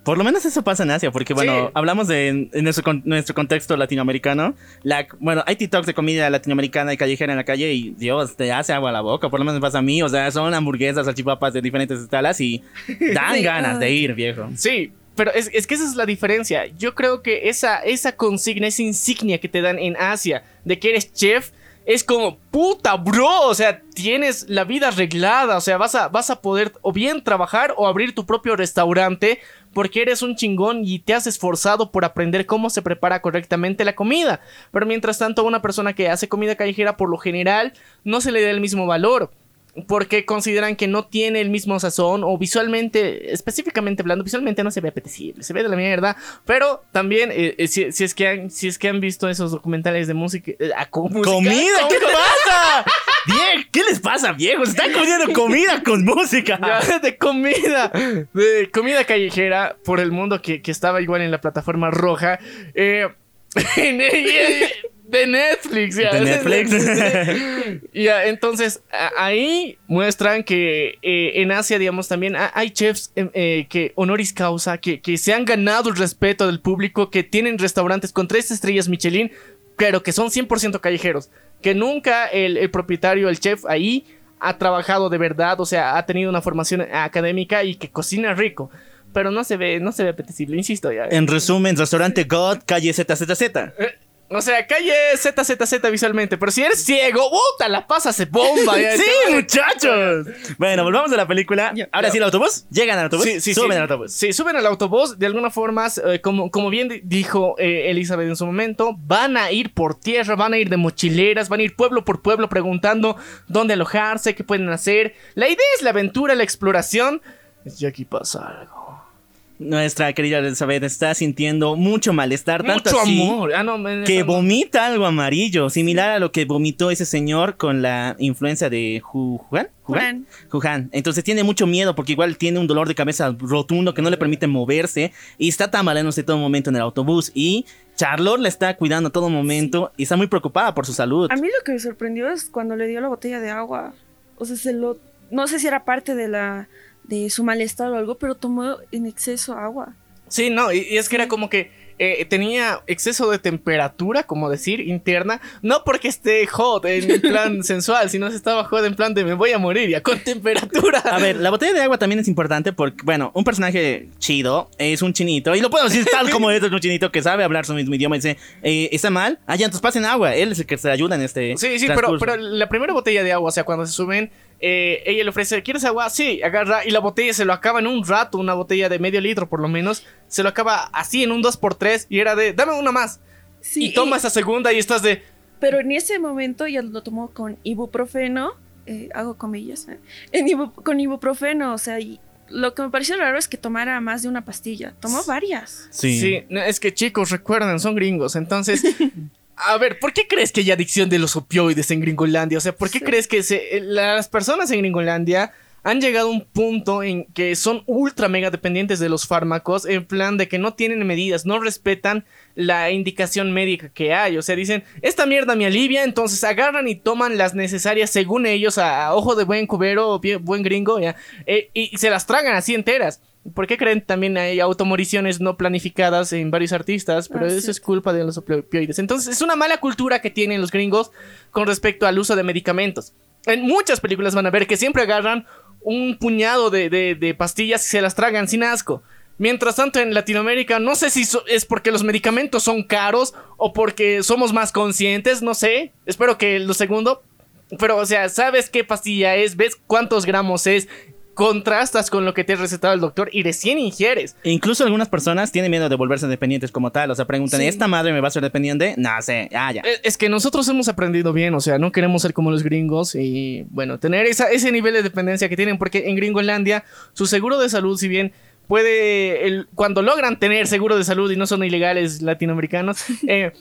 Por lo menos eso pasa en Asia, porque bueno, Sí. hablamos de en, en nuestro, con- nuestro contexto latinoamericano. La, bueno, hay TikToks de comida latinoamericana y callejera en la calle y Dios, te hace agua a la boca, por lo menos me pasa a mí. O sea, son hamburguesas, salchipapas de diferentes escalas y dan Sí, ganas de ir, viejo. Sí, pero es, es que esa es la diferencia. Yo creo que esa, esa consigna, esa insignia que te dan en Asia de que eres chef, es como, puta, bro, o sea, tienes la vida arreglada, o sea, vas a, vas a poder o bien trabajar o abrir tu propio restaurante porque eres un chingón y te has esforzado por aprender cómo se prepara correctamente la comida. Pero mientras tanto, a una persona que hace comida callejera, por lo general, no se le da el mismo valor porque consideran que no tiene el mismo sazón o visualmente, específicamente hablando, visualmente no se ve apetecible, se ve de la mierda, pero también eh, eh, si, si es que han, si es que han visto esos documentales de música, eh, ah, co- música, ¡Comida! ¿Qué pasa? Bien, ¿qué les pasa, viejos? Están comiendo comida con música. Ya, de comida, de comida callejera por el mundo que, que estaba igual en la plataforma roja. eh, de Netflix, ya. De Netflix. Ya, entonces ahí muestran que eh, en Asia, digamos, también ha- hay chefs eh, eh, que honoris causa, que, que se han ganado el respeto del público, que tienen restaurantes con tres estrellas Michelin, pero que son 100% callejeros. Que nunca el, el propietario, el chef ahí ha trabajado de verdad, o sea, ha tenido una formación académica y que cocina rico. Pero no se ve, no se ve apetecible, insisto ya. En resumen, restaurante God, calle ZZZ. O sea, calle ZZZ visualmente, pero si eres ciego, puta, la pasa se bomba. ya. ¡Sí, muchachos! Bueno, volvamos a la película. Ya. Ahora sí, el autobús. Llegan al autobús. Sí, sí, suben sí. al autobús. Sí, suben al autobús. De alguna forma, eh, como, como bien di- dijo eh, Elizabeth en su momento, van a ir por tierra, van a ir de mochileras, van a ir pueblo por pueblo preguntando dónde alojarse, qué pueden hacer. La idea es la aventura, la exploración. Y aquí pasa algo. Nuestra querida Elizabeth está sintiendo mucho malestar, tanto Mucho así amor. Ah, no, me- que no. vomita algo amarillo, similar a lo que vomitó ese señor con la influencia de Ju- Juan. Juan. Juan. Entonces tiene mucho miedo porque igual tiene un dolor de cabeza rotundo que no le permite moverse y está tambaleándose todo momento en el autobús y Charlotte le está cuidando a todo momento y está muy preocupada por su salud. A mí lo que me sorprendió es cuando le dio la botella de agua. O sea, se lo. No sé si era parte de la. De su malestar o algo, pero tomó en exceso agua. Sí, no, y, y es que era como que eh, tenía exceso de temperatura, como decir, interna. No porque esté hot en plan sensual, sino se estaba hot en plan de me voy a morir ya con temperatura. A ver, la botella de agua también es importante porque, bueno, un personaje chido es un chinito, y lo puedo decir tal como es, es un chinito que sabe hablar su mismo idioma y dice, eh, está mal, ah, ya, entonces pasen agua, él es el que se ayuda en este Sí, sí, pero, pero la primera botella de agua, o sea, cuando se suben, eh, ella le ofrece, ¿quieres agua? Sí, agarra y la botella se lo acaba en un rato, una botella de medio litro por lo menos, se lo acaba así en un 2x3 y era de, dame una más. Sí, y toma esa segunda y estás de, Pero en ese momento ya lo tomó con ibuprofeno. eh, hago comillas. ¿eh? En ibu- con ibuprofeno, o sea, y lo que me pareció raro es que tomara más de una pastilla. Tomó varias. Sí. Sí, no, es que chicos, recuerden, son gringos. Entonces, a ver, ¿por qué crees que hay adicción de los opioides en Gringolandia? O sea, ¿por qué Sí. crees que se- eh, las personas en Gringolandia han llegado a un punto en que son ultra mega dependientes de los fármacos, en plan de que no tienen medidas, no respetan la indicación médica que hay. O sea, dicen, esta mierda me alivia, entonces agarran y toman las necesarias según ellos, a, a ojo de buen cubero, bien- buen gringo, ya, eh, y se las tragan así enteras. ¿Por qué creen también hay automoriciones no planificadas en varios artistas? Pero Ah, eso sí. es culpa de los opioides. Entonces es una mala cultura que tienen los gringos con respecto al uso de medicamentos. En muchas películas van a ver que siempre agarran un puñado de, de- de pastillas y se las tragan sin asco. Mientras tanto en Latinoamérica no sé si so- es porque los medicamentos son caros o porque somos más conscientes, no sé. Espero que lo segundo. Pero o sea, sabes qué pastilla es, ves cuántos gramos es contrastas con lo que te ha recetado el doctor y recién ingieres. E Incluso algunas personas tienen miedo de volverse dependientes como tal. O sea, preguntan, Sí. ¿esta madre me va a ser dependiente? No sé, ah, ya. Eh, Es que nosotros hemos aprendido bien, o sea, no queremos ser como los gringos y, bueno, tener esa, ese nivel de dependencia que tienen, porque en Gringolandia su seguro de salud, si bien puede, el- cuando logran tener seguro de salud y no son ilegales latinoamericanos, eh,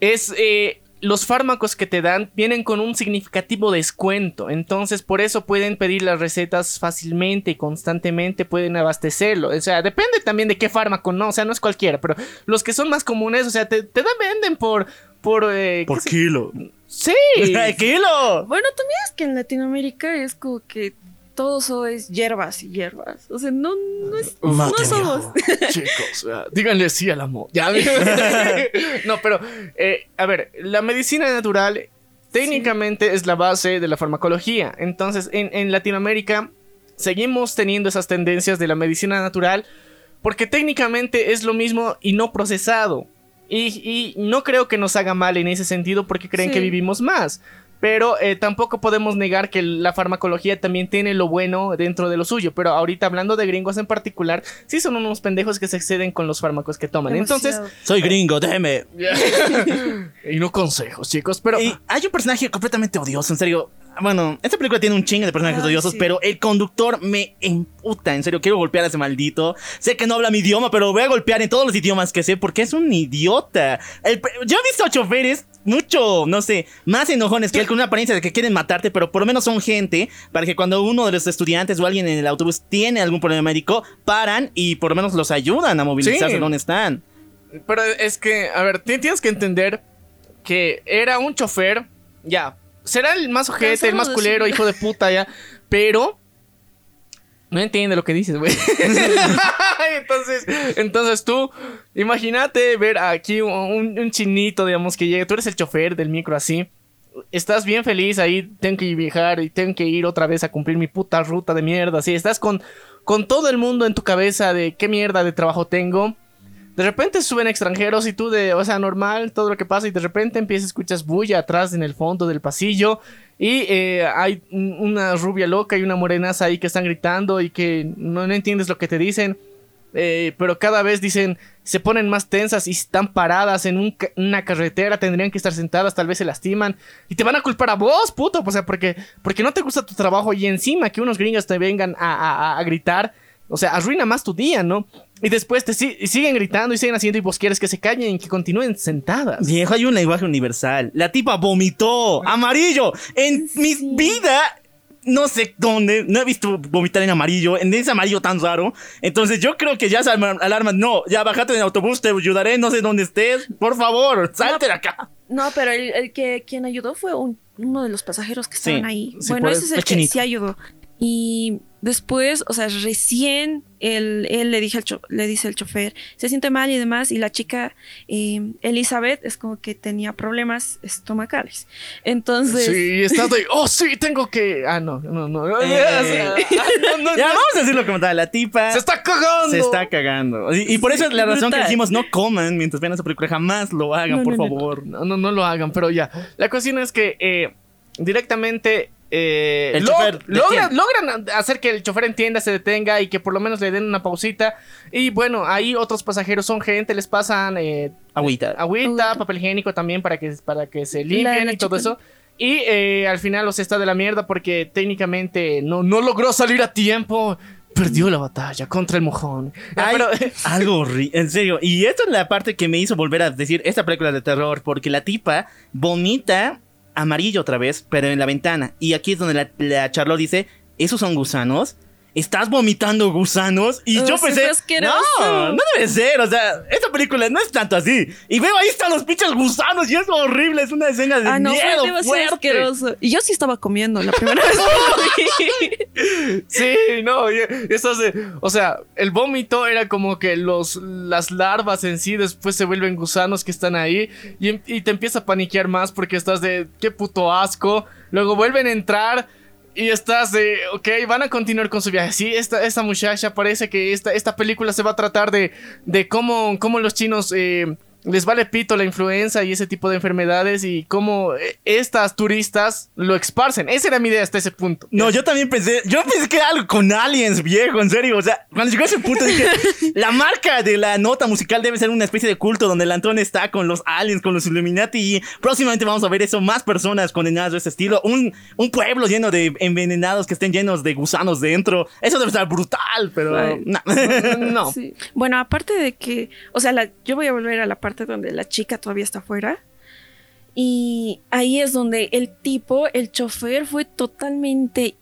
es... eh, los fármacos que te dan vienen con un significativo descuento, entonces por eso pueden pedir las recetas fácilmente y constantemente pueden abastecerlo. O sea, depende también de qué fármaco, no, o sea, no es cualquiera, pero los que son más comunes, o sea, te, te dan, venden por por eh, ¿qué se- kilo. Sí. ¡Kilo! Bueno, también es que en Latinoamérica es como que todo eso es hierbas y hierbas. O sea, no, no, es, no somos. Chicos, díganle sí al amor. Ya, no, pero, eh, a ver, la medicina natural técnicamente es la base de la farmacología. Entonces, en, en Latinoamérica seguimos teniendo esas tendencias de la medicina natural porque técnicamente es lo mismo y no procesado. Y, y no creo que nos haga mal en ese sentido porque creen Sí. que vivimos más. Pero eh, tampoco podemos negar que la farmacología también tiene lo bueno dentro de lo suyo. Pero ahorita hablando de gringos en particular, sí son unos pendejos que se exceden con los fármacos que toman. Entonces. Soy gringo, déjeme. y no consejos, chicos. Pero Y hay un personaje completamente odioso, en serio. Bueno, esta película tiene un chingo de personajes Ay, odiosos, sí. pero el conductor me emputa, en serio. Quiero golpear a ese maldito. Sé que no habla mi idioma, pero lo voy a golpear en todos los idiomas que sé porque es un idiota. El yo he visto choferes mucho, no sé, más enojones que él con una apariencia de que quieren matarte, pero por lo menos son gente para que cuando uno de los estudiantes o alguien en el autobús tiene algún problema médico, paran y por lo menos los ayudan a movilizarse Sí. donde están. Pero es que, a ver, ti- tienes que entender que era un chofer, ya, será el más ojete, el más culero, hijo de puta, ya, pero no entiende lo que dices, güey. entonces, entonces tú, imagínate ver aquí un, chinito, digamos, que llegue, tú eres el chofer del micro así. Estás bien feliz ahí, tengo que viajar y tengo que ir otra vez a cumplir mi puta ruta de mierda. Así, estás con, con todo el mundo en tu cabeza de qué mierda de trabajo tengo. De repente suben extranjeros y tú de, o sea, normal, todo lo que pasa y de repente empiezas, escuchas bulla atrás en el fondo del pasillo y eh, hay un- una rubia loca y una morenaza ahí que están gritando y que no, no entiendes lo que te dicen, eh, pero cada vez dicen, se ponen más tensas y están paradas en una carretera, tendrían que estar sentadas, tal vez se lastiman y te van a culpar a vos, puto, o sea, porque, porque no te gusta tu trabajo y encima que unos gringos te vengan a- a- a gritar, o sea, arruina más tu día, ¿no? Y después te si- y siguen gritando y siguen haciendo y vos quieres que se callen y que continúen sentadas. Viejo, hay un lenguaje universal. La tipa vomitó amarillo. En mi vida, no sé dónde, no he visto vomitar en amarillo, en ese amarillo tan raro. Entonces yo creo que ya se alarma. No, ya bájate del autobús, te ayudaré, no sé dónde estés. Por favor, salte de acá. No, pero el, el que quien ayudó fue un- uno de los pasajeros que Sí, estaban ahí. sí, bueno, ese es el el que sí ayudó. Y después, o sea, recién él, él le, dije al cho- le dice el chofer, se siente mal y demás, y la chica eh, Elizabeth es como que tenía problemas estomacales. Entonces, Sí, estás de, oh sí, tengo que... Ah, no, no, no. Eh, no, no, Ya, no. vamos a decirlo como tal. La tipa Se está cagando. se está cagando. Y, y por eso es la razón que dijimos no coman mientras vean esa película. Jamás lo hagan, No, por no, no. favor. No, no, no lo hagan, pero ya. La cuestión es que eh, directamente eh, El chofer, ¿de logran, hacer que el chofer entienda, se detenga y que por lo menos le den una pausita. Y bueno, ahí otros pasajeros son gente, les pasan eh, Agüita. agüita, Agüita. papel higiénico también para que, para que se limpien y todo eso. Y eh, al final los está de la mierda porque técnicamente no, no logró salir a tiempo. Perdió la batalla contra el mojón. Ah, Hay pero- algo horrible, en serio. Y esto es la parte que me hizo volver a decir esta película de terror, porque la tipa vomita amarillo otra vez, pero en la ventana. Y aquí es donde la, la Charlotte dice, ¿esos son gusanos? ¿Estás vomitando gusanos? Y Oh, yo sí, pensé, no, no debe ser, o sea, esta película no es tanto así. Y veo ahí están los pinches gusanos y es horrible, es una escena de ah, no, miedo fue fuerte. asqueroso. Y yo sí estaba comiendo la primera vez que lo vi. Sí, no, y- eso de, o sea, el vómito era como que los, las larvas en sí después se vuelven gusanos que están ahí y, em- y te empieza a paniquear más porque estás de, qué puto asco, luego vuelven a entrar y estás de, ok, van a continuar con su viaje. Sí, esta, esta muchacha parece que esta, esta película se va a tratar de, de cómo, cómo los chinos... eh, les vale pito la influenza y ese tipo de enfermedades y cómo eh, estas turistas lo esparcen. Esa era mi idea hasta ese punto. No, yo también pensé, yo pensé que era algo con aliens, viejo, en serio. O sea, cuando llegó a ese punto dije, la marca de la nota musical debe ser una especie de culto donde el Antón está con los aliens, con los Illuminati y próximamente vamos a ver eso, más personas condenadas de ese estilo, un, un pueblo lleno de envenenados que estén llenos de gusanos dentro. Eso debe estar brutal, pero Ay. no. No. Sí. Bueno, aparte de que, o sea, la- yo voy a volver a la parte donde la chica todavía está afuera. Y ahí es donde el tipo, el chofer, fue totalmente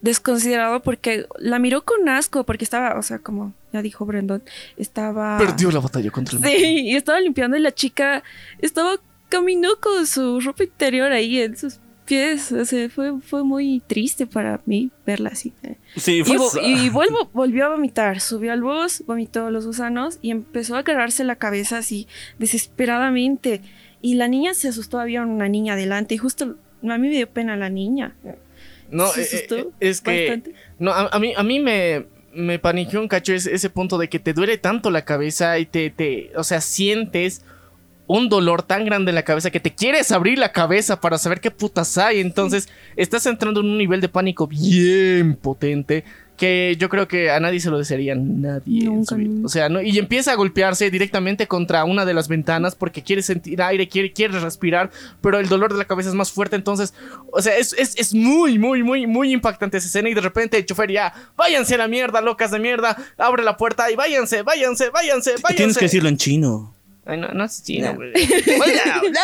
desconsiderado porque la miró con asco, porque estaba, o sea, como ya dijo Brandon, estaba... Perdió la batalla contra el Sí, y estaba limpiando y la chica estaba caminó con su ropa interior ahí en sus pies. O sea, fue, fue muy triste para mí verla así. Sí, Y, fue y vuelvo, volvió a vomitar, subió al bus, vomitó los gusanos y empezó a agarrarse la cabeza así desesperadamente. Y la niña se asustó, había una niña adelante y justo a mí me dio pena la niña. No, Se eh, asustó eh, es que bastante. no a, a mí a mí me me paniqueó un cacho ese, ese punto de que te duele tanto la cabeza y te te o sea, sientes un dolor tan grande en la cabeza que te quieres abrir la cabeza para saber qué putas hay. Entonces, estás entrando en un nivel de pánico bien potente que yo creo que a nadie se lo desearía nadie. nunca. O sea, ¿no? y empieza a golpearse directamente contra una de las ventanas porque quiere sentir aire, quiere, quiere respirar, pero el dolor de la cabeza es más fuerte. Entonces, o sea, es, es, es muy, muy, muy, muy impactante esa escena. Y de repente el chofer ya, váyanse a la mierda, locas de mierda, abre la puerta y váyanse, váyanse, váyanse, váyanse. Tienes que decirlo en chino. Ay, no, no es chino, güey.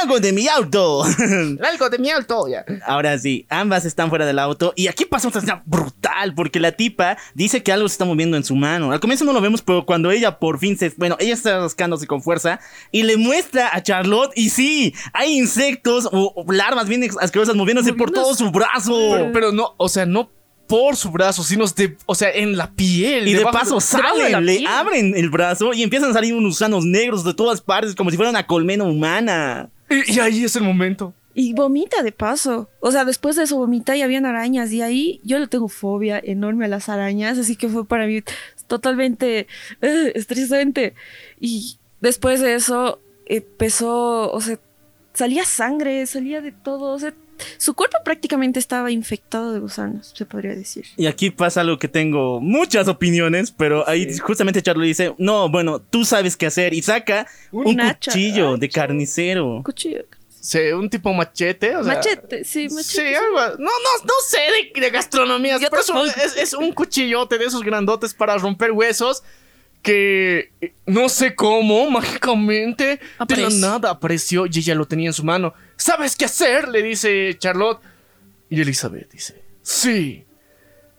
Algo de mi auto. Algo de mi alto ya. Ahora sí, ambas están fuera del auto. Y aquí pasa otra escena brutal, porque la tipa dice que algo se está moviendo en su mano. Al comienzo no lo vemos, pero cuando ella por fin se. Bueno, ella está rascándose con fuerza y le muestra a Charlotte. Y sí, hay insectos o, o larvas bien asquerosas moviéndose por todo su brazo. Pero, pero no, o sea, no por su brazo, sino de, o sea, en la piel. Y de paso de salen, le abren el brazo y empiezan a salir unos gusanos negros de todas partes, como si fuera una colmena humana. Y, y ahí es el momento. Y vomita de paso. O sea, después de eso vomita y habían arañas. Y ahí yo le tengo fobia enorme a las arañas. Así que fue para mí totalmente eh, estresante. Y después de eso empezó, o sea, salía sangre, salía de todo. O sea, su cuerpo prácticamente estaba infectado de gusanos, se podría decir. Y aquí pasa algo que tengo muchas opiniones, pero ahí justamente Charlie dice, no, bueno, tú sabes qué hacer. Y saca un, Un hacha, cuchillo de carnicero. Cuchillo. Sí, un tipo machete, o sea. machete, sí, machete. Sí, algo. No, no, no sé de, de gastronomía, pero es un, tampoco. es, es un cuchillote de esos grandotes para romper huesos que eh, no sé cómo, mágicamente, de la Aparece. nada apareció y ella lo tenía en su mano. ¿Sabes qué hacer? Le dice Charlotte. Y Elizabeth dice, sí.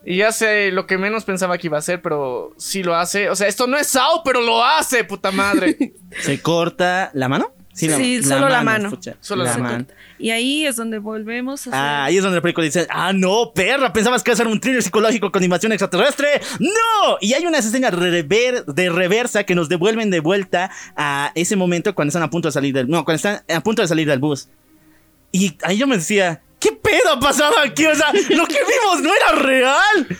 Y hace lo que menos pensaba que iba a hacer, pero sí lo hace. O sea, esto no es Sao, pero lo hace, puta madre. Se corta la mano. Sí, solo la mano. Solo la se mano. Y ahí es donde volvemos a hacer- Ah, ahí es donde la película dice, ah, no, perra, pensabas que iba a ser un thriller psicológico con invasión extraterrestre. ¡No! Y hay unas escenas rever- de reversa que nos devuelven de vuelta a ese momento cuando están a punto de salir del... No, cuando están a punto de salir del bus. Y ahí yo me decía, ¿qué pedo ha pasado aquí? O sea, lo que vimos no era real.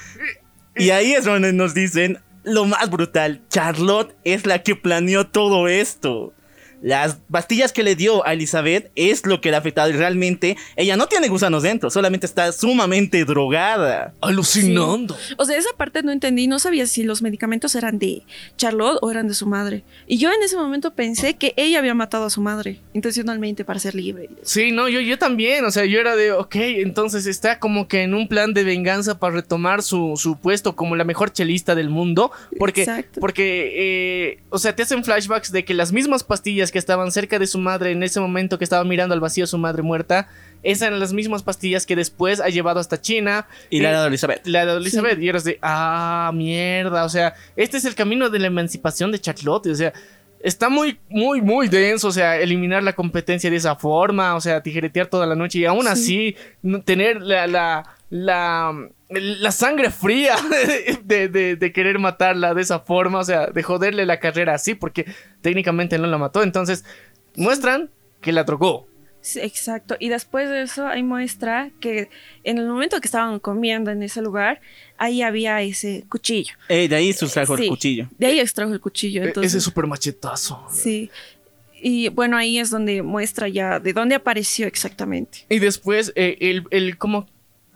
Y ahí es donde nos dicen lo más brutal. Charlotte es la que planeó todo esto. Las pastillas que le dio a Elizabeth es lo que le ha afectado y realmente ella no tiene gusanos dentro, solamente está sumamente drogada. Alucinando. O sea, esa parte no entendí, no sabía si los medicamentos eran de Charlotte o eran de su madre. Y yo en ese momento pensé que ella había matado a su madre intencionalmente para ser libre. Sí, no, yo, yo también, o sea, yo era de, ok, entonces está como que en un plan de venganza para retomar su, su puesto como la mejor chelista del mundo, porque, Exacto. porque eh, o sea, te hacen flashbacks de que las mismas pastillas que estaban cerca de su madre en ese momento que estaba mirando al vacío a su madre muerta, esas eran las mismas pastillas que después ha llevado hasta China. Y la Eh, de Elizabeth. la de Elizabeth, y eras de, ah, mierda, o sea, este es el camino de la emancipación de Charlotte, o sea, está muy, muy, muy denso, o sea, eliminar la competencia de esa forma, o sea, tijeretear toda la noche y aún así tener la, la, la, la sangre fría de, de- de querer matarla de esa forma, o sea, de joderle la carrera así, porque técnicamente no la mató, entonces muestran que la. Sí, exacto. Y después de eso, ahí muestra que en el momento que estaban comiendo en ese lugar, ahí había ese cuchillo. Eh, de ahí sustrajo Sí, el cuchillo. De ahí extrajo el cuchillo. E- Entonces, Ese super machetazo. Sí. Y bueno, ahí es donde muestra ya de dónde apareció exactamente. Y después, eh, el, el- como,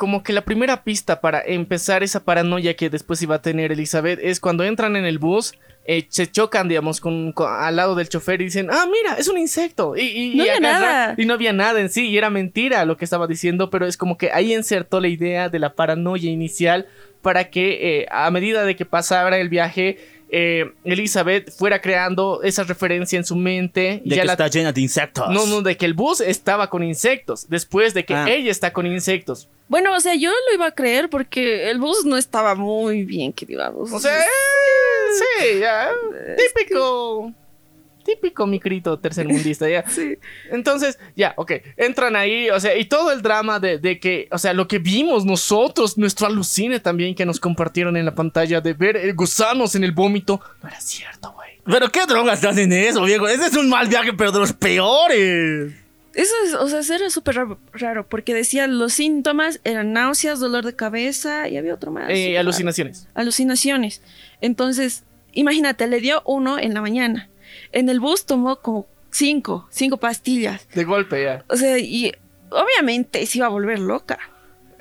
como que la primera pista para empezar esa paranoia que después iba a tener Elizabeth es cuando entran en el bus, eh, se chocan, digamos, con, con- al lado del chofer y dicen, ah, mira, es un insecto. Y, y- No y había nada. Y no había nada en sí, y era mentira lo que estaba diciendo, pero es como que ahí insertó la idea de la paranoia inicial para que eh, a medida de que pasara el viaje, eh, Elizabeth fuera creando esa referencia en su mente. De ya que la está llena de insectos. no, no, de que el bus estaba con insectos. Después de que Ah. ella está con insectos. Bueno, o sea, yo lo iba a creer porque el bus no estaba muy bien, que digamos. O sea, eh, sí, ya. Típico. Típico micrito tercermundista, ya. Sí. Entonces, ya, ok. Entran ahí, o sea, y todo el drama de, de que, o sea, lo que vimos nosotros, nuestro alucine también que nos compartieron en la pantalla de ver eh, gusanos en el vómito, no era cierto, güey. Pero qué drogas hacen eso, viejo. Ese es un mal viaje, pero de los peores. Eso es, o sea, eso era súper raro, raro, porque decía los síntomas eran náuseas, dolor de cabeza y había otro más. Eh, alucinaciones. raro. Alucinaciones. Entonces, imagínate, le dio uno en la mañana. En el bus tomó como cinco, cinco pastillas. De golpe, ya. O sea, y obviamente se iba a volver loca.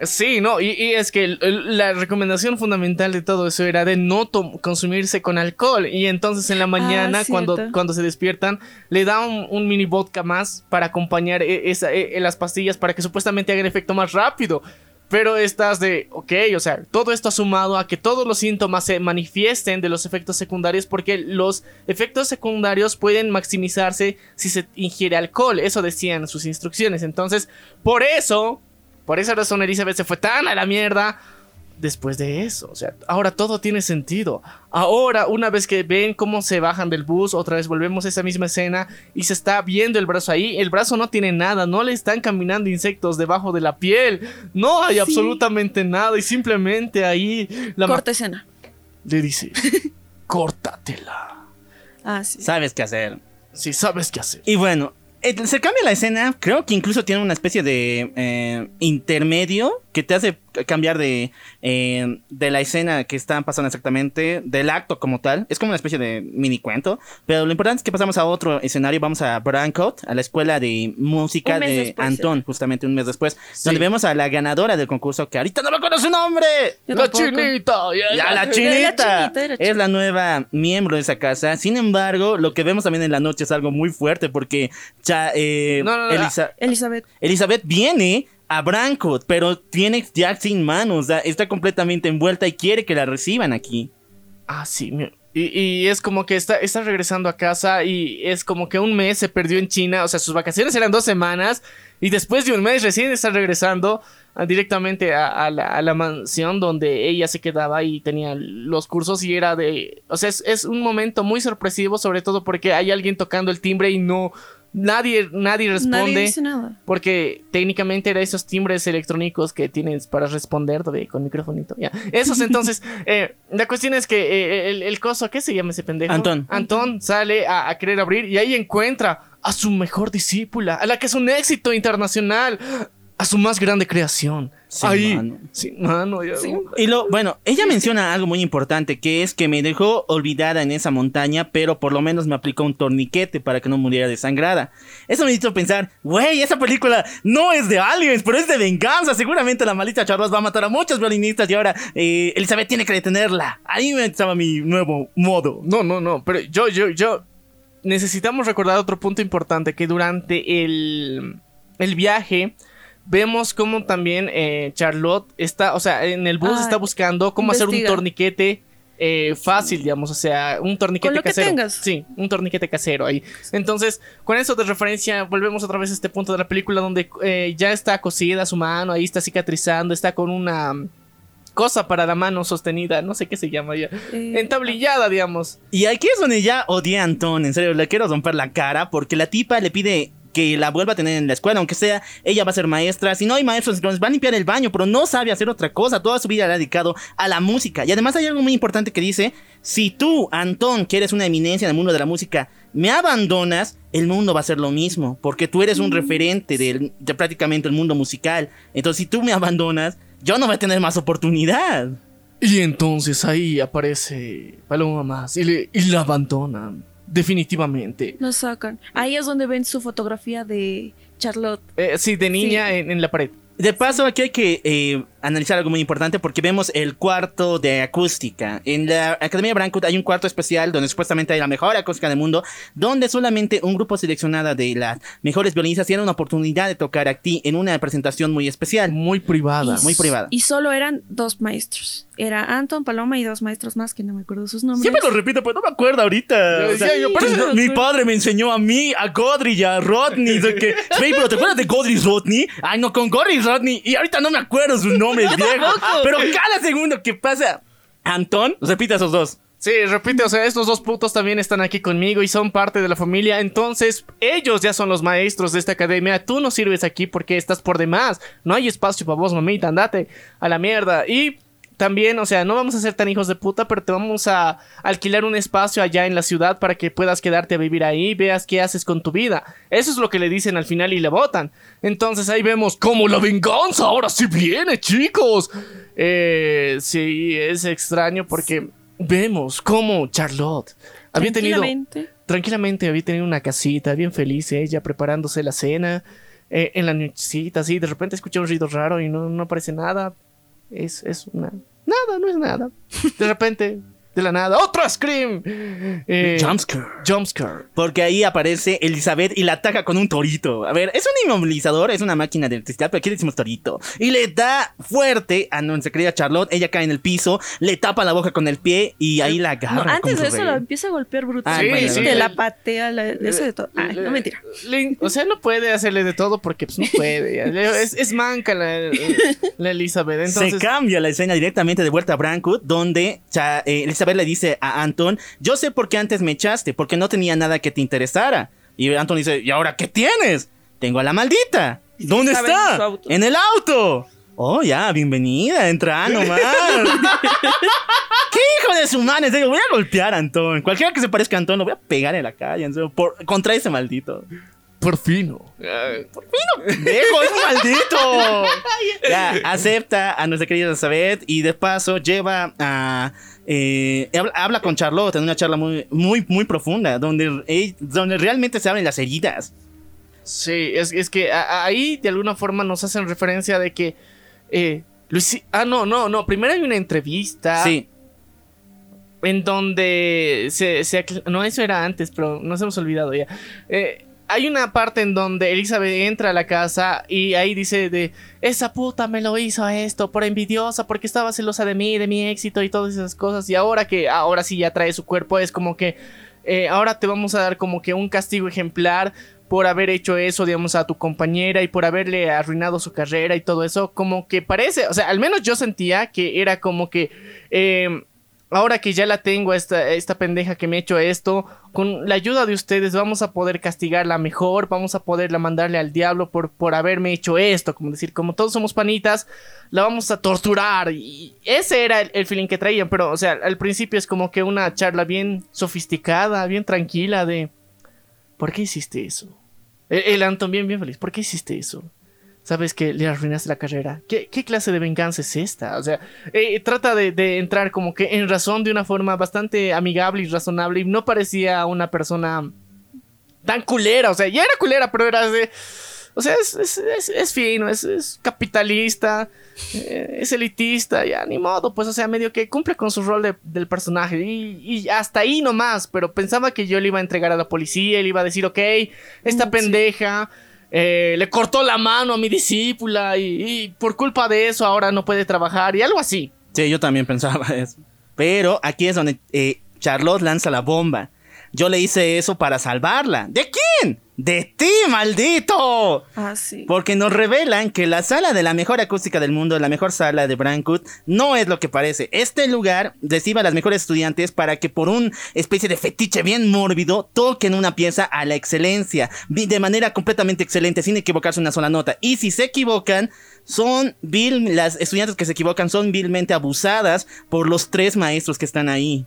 Sí, no, y, y es que el- el- la recomendación fundamental de todo eso era de no consumirse con alcohol. Y entonces en la mañana, Ah, cuando, cierto. cuando se despiertan, le da un, un mini vodka más para acompañar e- esa- e- las pastillas para que supuestamente hagan efecto más rápido. Pero estás de, ok, o sea, todo esto ha sumado a que todos los síntomas se manifiesten de los efectos secundarios porque los efectos secundarios pueden maximizarse si se ingiere alcohol. Eso decían sus instrucciones. Entonces, por eso, por esa razón Elizabeth se fue tan a la mierda después de eso. O sea, ahora todo tiene sentido. Ahora, una vez que ven cómo se bajan del bus, otra vez volvemos a esa misma escena y se está viendo el brazo ahí. El brazo no tiene nada, no le están caminando insectos debajo de la piel. No hay Sí. absolutamente nada y simplemente ahí la Corta escena. le dice, córtatela. Ah, sí. Sabes qué hacer. Si sabes qué hacer. Y bueno, eh, se cambia la escena. Creo que incluso tiene una especie de eh, intermedio que te hace cambiar de, eh, de la escena que están pasando exactamente, del acto como tal. Es como una especie de mini cuento. Pero lo importante es que pasamos a otro escenario. Vamos a Brancott, a la escuela de música de después, Antón, justamente un mes después. Sí. Donde vemos a la ganadora del concurso, que ahorita no me acuerdo su nombre. Yo la tampoco. chinita. ya, Ya, la La chinita. chinita, era Es la nueva miembro de esa casa. Sin embargo, lo que vemos también en la noche es algo muy fuerte porque cha- eh, No, no, no, Elisa- Elizabeth. Elizabeth viene a Brancott, pero tiene Jack sin manos. está completamente envuelta y quiere que la reciban aquí. Ah, sí. Y, y es como que está, regresando a casa y es como que un mes se perdió en China. O sea, sus vacaciones eran dos semanas. Y después de un mes recién está regresando ah, directamente a, la, mansión donde ella se quedaba y tenía los cursos. Y era de. O sea, es un momento muy sorpresivo, sobre todo porque hay alguien tocando el timbre y no. Nadie, nadie responde. Nadie dice nada. Porque técnicamente era esos timbres electrónicos que tienes para responder de- con microfonito. Ya. Esos entonces, eh, la cuestión es que eh, el, el coso, ¿qué se llama ese pendejo? Antón. Antón sale a, a querer abrir y ahí encuentra a su mejor discípula, a la que es un éxito internacional, a su más grande creación. Sí, ahí. mano. Sí, mano, ya. Y lo, bueno, ella menciona algo muy importante, que es que me dejó olvidada en esa montaña, pero por lo menos me aplicó un torniquete para que no muriera desangrada. Eso me hizo pensar, güey, esa película no es de aliens, pero es de venganza. Seguramente la maldita Charros va a matar a muchos violinistas y ahora eh, Elizabeth tiene que detenerla. Ahí me estaba mi nuevo modo. No, no, no, pero yo, yo, yo. Necesitamos recordar otro punto importante: que durante el, el viaje. Vemos cómo también eh, Charlotte está, o sea, en el bus está buscando cómo hacer un torniquete eh, fácil, digamos, o sea, un torniquete Con lo que casero. tengas. Sí, un torniquete casero ahí. Entonces, con eso de referencia, volvemos otra vez a este punto de la película donde eh, ya está cosida su mano, ahí está cicatrizando, está con una cosa para la mano sostenida, no sé qué se llama ya, Eh, entablillada, digamos. Y aquí es donde ya odié a Antón, en serio, le quiero romper la cara porque la tipa le pide que la vuelva a tener en la escuela, aunque sea, ella va a ser maestra, si no hay maestros, entonces va a limpiar el baño, pero no sabe hacer otra cosa, toda su vida la ha dedicado a la música. Y además hay algo muy importante que dice, si tú, Antón, que eres una eminencia en el mundo de la música, me abandonas, el mundo va a ser lo mismo, porque tú eres un referente del- de prácticamente el mundo musical. Entonces, si tú me abandonas, yo no voy a tener más oportunidad. Y entonces ahí aparece Paloma más y, le- y la abandonan. Definitivamente. Lo sacan. Ahí es donde ven su fotografía de Charlotte. Eh, sí, de niña Sí. En, en la pared. De paso, aquí hay que eh, analizar algo muy importante porque vemos el cuarto de acústica. En la Academia Brankut hay un cuarto especial donde supuestamente hay la mejor acústica del mundo, donde solamente un grupo seleccionado de las mejores violinistas tiene una oportunidad de tocar aquí en una presentación muy especial. Muy privada. muy privada. Y solo eran dos maestros. Era Anton, Paloma y dos maestros más que no me acuerdo sus nombres. Siempre lo repito, pero no me acuerdo ahorita. Yo O sea, decía, yo, pero pues, mi padre me enseñó a mí, a Godry y a Rodney. de que, "Hey, pero ¿te acuerdas de Godry y Rodney? Ay, no, con Godry y Rodney. Y ahorita no me acuerdo sus viejo. Pero cada segundo que pasa, Antón, repite a esos dos. Sí, repite, o sea, estos dos putos también están aquí conmigo y son parte de la familia. Entonces, ellos ya son los maestros de esta academia. Tú no sirves aquí porque estás por demás. No hay espacio para vos, mamita. Andate a la mierda. Y también, o sea, no vamos a ser tan hijos de puta, pero te vamos a alquilar un espacio allá en la ciudad para que puedas quedarte a vivir ahí, veas qué haces con tu vida. Eso es lo que le dicen al final y le votan. Entonces ahí vemos cómo la venganza ahora sí viene, chicos. Eh, sí, es extraño porque vemos cómo Charlotte había tenido Tranquilamente. tranquilamente había tenido una casita bien feliz ella preparándose la cena eh, en la nochecita así de repente escucha un ruido raro y no, no aparece nada es, es una nada no es nada. De repente de la nada otro scream eh, Jumpscare. jumpscare Porque ahí aparece Elizabeth y la ataca con un torito. A ver, es un inmovilizador, es una máquina de electricidad, pero aquí le decimos torito. Y le da fuerte a nuestra querida Charlotte. Ella cae en el piso, le tapa la boca con el pie y ahí la No, agarra. antes de eso rey. la empieza a golpear Ah, brutalmente. sí, sí. la patea, la, eso de todo. Ay, no mentira. Le- o sea no puede hacerle de todo porque pues no puede es, es manca la, la Elizabeth entonces Se cambia la escena directamente de vuelta a Brankwood, donde cha- eh, Elizabeth le dice a Anton, yo sé por qué antes me echaste, porque no tenía nada que te interesara. Y Anton dice, ¿y ahora qué tienes? Tengo a la maldita. ¿Dónde está? En el auto. Oh, ya, bienvenida, entra nomás. ¿Qué hijo de su madre? En serio, voy a golpear a Anton. Cualquiera que se parezca a Anton lo voy a pegar en la calle, en serio, por- contra ese maldito. por fin ¡Viejo, es un maldito! ya, acepta a nuestra querida Elizabeth y de paso lleva a. eh, habla, habla con Charlotte en una charla muy, muy, muy profunda, donde, donde realmente se abren las heridas. Sí, es, es que a- ahí de alguna forma nos hacen referencia de que eh, Luisi- ah no no no primero hay una entrevista Sí, en donde se, se no eso era antes pero nos hemos olvidado ya Eh, hay una parte en donde Elizabeth entra a la casa y ahí dice de esa puta me lo hizo esto por envidiosa porque estaba celosa de mí de mi éxito y todas esas cosas y ahora que ahora sí ya trae su cuerpo es como que eh, ahora te vamos a dar como que un castigo ejemplar por haber hecho eso, digamos, a tu compañera y por haberle arruinado su carrera y todo eso, como que parece, o sea, al menos yo sentía que era como que, eh, ahora que ya la tengo, esta, esta pendeja que me ha hecho esto, con la ayuda de ustedes vamos a poder castigarla mejor, vamos a poderla mandarle al diablo por, por haberme hecho esto, como decir, como todos somos panitas, la vamos a torturar y ese era el, el feeling que traían, pero, o sea, al principio es como que una charla bien sofisticada, bien tranquila de... ¿Por qué hiciste eso? El, el Anton bien, bien feliz. ¿Por qué hiciste eso? Sabes que le arruinaste la carrera. ¿Qué, qué clase de venganza es esta? O sea, eh, trata de, de entrar como que en razón de una forma bastante amigable y razonable. Y no parecía una persona tan culera. O sea, ya era culera, pero era de. O sea, es, es, es- es fino, es, capitalista, eh, es elitista, ya ni modo, pues, o sea, medio que cumple con su rol de- del personaje. Y, y hasta ahí nomás, pero pensaba que yo le iba a entregar a la policía, le iba a decir, ok, esta pendeja eh, le cortó la mano a mi discípula y, por culpa de eso ahora no puede trabajar y algo así. sí, yo también pensaba eso. Pero aquí es donde eh, Charlotte lanza la bomba. Yo le hice eso para salvarla. ¿De quién? De ti, maldito. Ah, sí. Porque nos revelan que la sala de la mejor acústica del mundo, la mejor sala de Brankwood, no es lo que parece. Este lugar recibe a las mejores estudiantes para que por una especie de fetiche bien mórbido toquen una pieza a la excelencia, de manera completamente excelente, sin equivocarse una sola nota. Y si se equivocan, son vil, las estudiantes que se equivocan son vilmente abusadas por los tres maestros que están ahí.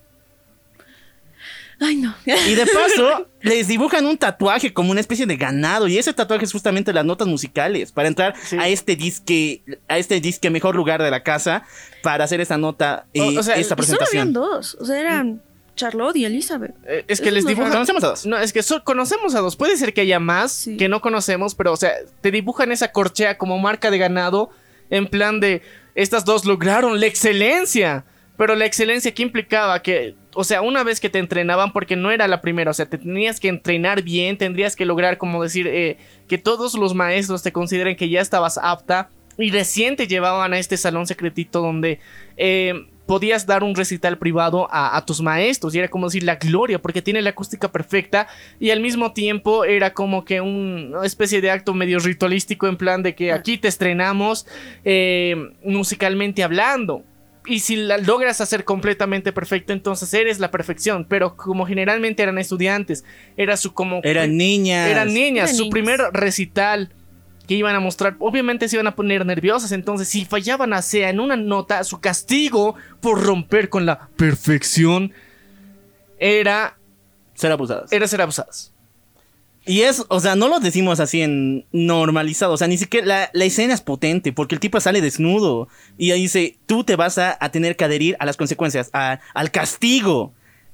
Ay, no. Y de paso, les dibujan un tatuaje como una especie de ganado. Y ese tatuaje es justamente las notas musicales. Para entrar Sí. a este disque, a este disque mejor lugar de la casa. Para hacer esa nota, eh, O- o sea, esta Y solo habían presentación. dos. O sea, eran Charlotte y Elizabeth. Eh, es que Eso les dibujan. Conocemos a dos. No, es que so- conocemos a dos. Puede ser que haya más Sí. que no conocemos, pero, o sea, te dibujan esa corchea como marca de ganado. En plan de. Estas dos lograron la excelencia. Pero la excelencia que implicaba que. O sea, una vez que te entrenaban, porque no era la primera, o sea, te tenías que entrenar bien, tendrías que lograr, como decir, eh, que todos los maestros te consideren que ya estabas apta. Y recién te llevaban a este salón secretito donde eh, podías dar un recital privado a, a tus maestros. Y era como decir la gloria, porque tiene la acústica perfecta. Y al mismo tiempo era como que un- una especie de acto medio ritualístico en plan de que aquí te estrenamos eh, musicalmente hablando. Y si la logras hacer completamente perfecto, entonces eres la perfección. Pero como generalmente eran estudiantes, era su como... Eran niñas. Eran niñas, Eran su niñas. primer recital que iban a mostrar, obviamente se iban a poner nerviosas, entonces si fallaban a sea en una nota, su castigo por romper con la perfección era, Ser abusadas. era ser abusadas. Y es, o sea, no lo decimos así en normalizado. O sea, ni siquiera la, la escena es potente porque el tipo sale desnudo y ahí dice, tú te vas a, a tener que adherir a las consecuencias, a- al castigo.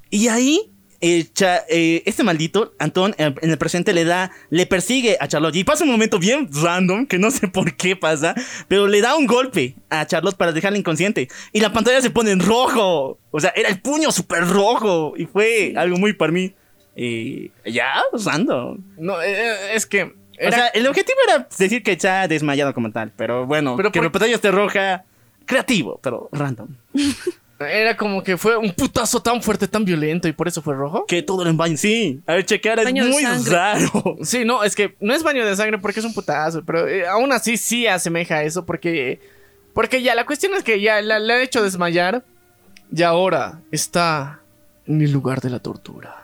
Y ahí, eh, Cha- eh, este maldito, Antón, en el presente le da, le persigue a Charlotte. Y pasa un momento bien random, que no sé por qué pasa, pero le da un golpe a Charlotte para dejarla inconsciente. Y la pantalla se pone en rojo. O sea, era el puño súper rojo. Y fue algo muy para mí. Eh, ya, random. No, eh, eh, es que... O sea, el objetivo era decir que está desmayado como tal, pero bueno, Pero que por- la pantalla esté roja, creativo, pero random. Era como que fue un putazo tan fuerte, tan violento y por eso fue rojo. Que todo lo baño, sí. A ver, chequear, es Baño muy raro. Sí, no, es que no es baño de sangre porque es un putazo, pero eh, aún así sí asemeja a eso porque porque ya la cuestión es que ya la, la ha hecho desmayar y ahora está en el lugar de la tortura.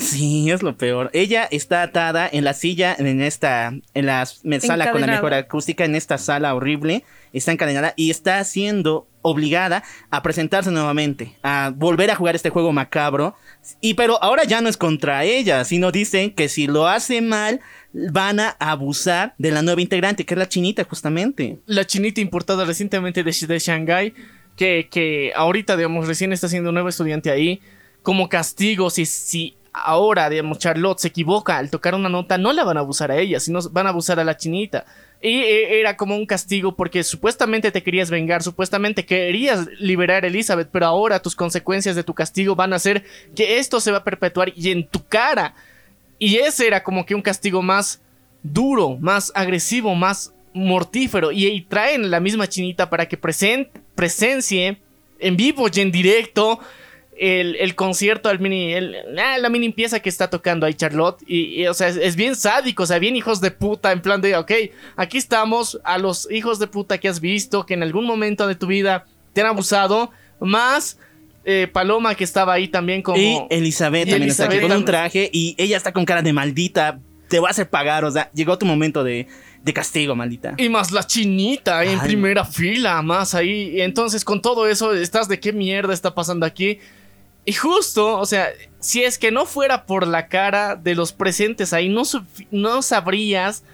Sí, es lo peor. Ella está atada en la silla, en esta, en la sala con la mejor acústica, en esta sala horrible. Está encadenada y está siendo obligada a presentarse nuevamente, a volver a jugar este juego macabro. Y pero ahora ya no es contra ella, sino dicen que si lo hace mal, van a abusar de la nueva integrante, que es la chinita justamente. La chinita importada recientemente de, de Shanghai que, que ahorita digamos recién está siendo nuevo estudiante ahí como castigo si si ahora digamos Charlotte se equivoca al tocar una nota no la van a abusar a ella, sino van a abusar a la chinita. Y eh, era como un castigo porque supuestamente te querías vengar, supuestamente querías liberar a Elizabeth, pero ahora tus consecuencias de tu castigo van a ser que esto se va a perpetuar y en tu cara. Y ese era como que un castigo más duro, más agresivo, más mortífero. Y, y traen la misma chinita para que presen- presencie en vivo y en directo el, el concierto, el mini, el- ah, la mini pieza que está tocando ahí Charlotte. Y, y, o sea, es, es bien sádico, o sea, bien hijos de puta, en plan de, ok, aquí estamos a los hijos de puta que has visto, que en algún momento de tu vida te han abusado, más eh, Paloma que estaba ahí también como... Y Elizabeth Y también está aquí con un traje y ella está con cara de maldita. Te va a hacer pagar, o sea, llegó tu momento de, de castigo, maldita. Y más la chinita en Ay. primera fila, más ahí. Entonces con todo eso estás de qué mierda está pasando aquí. Y justo, o sea, si es que no fuera por la cara de los presentes ahí, no, no sabrías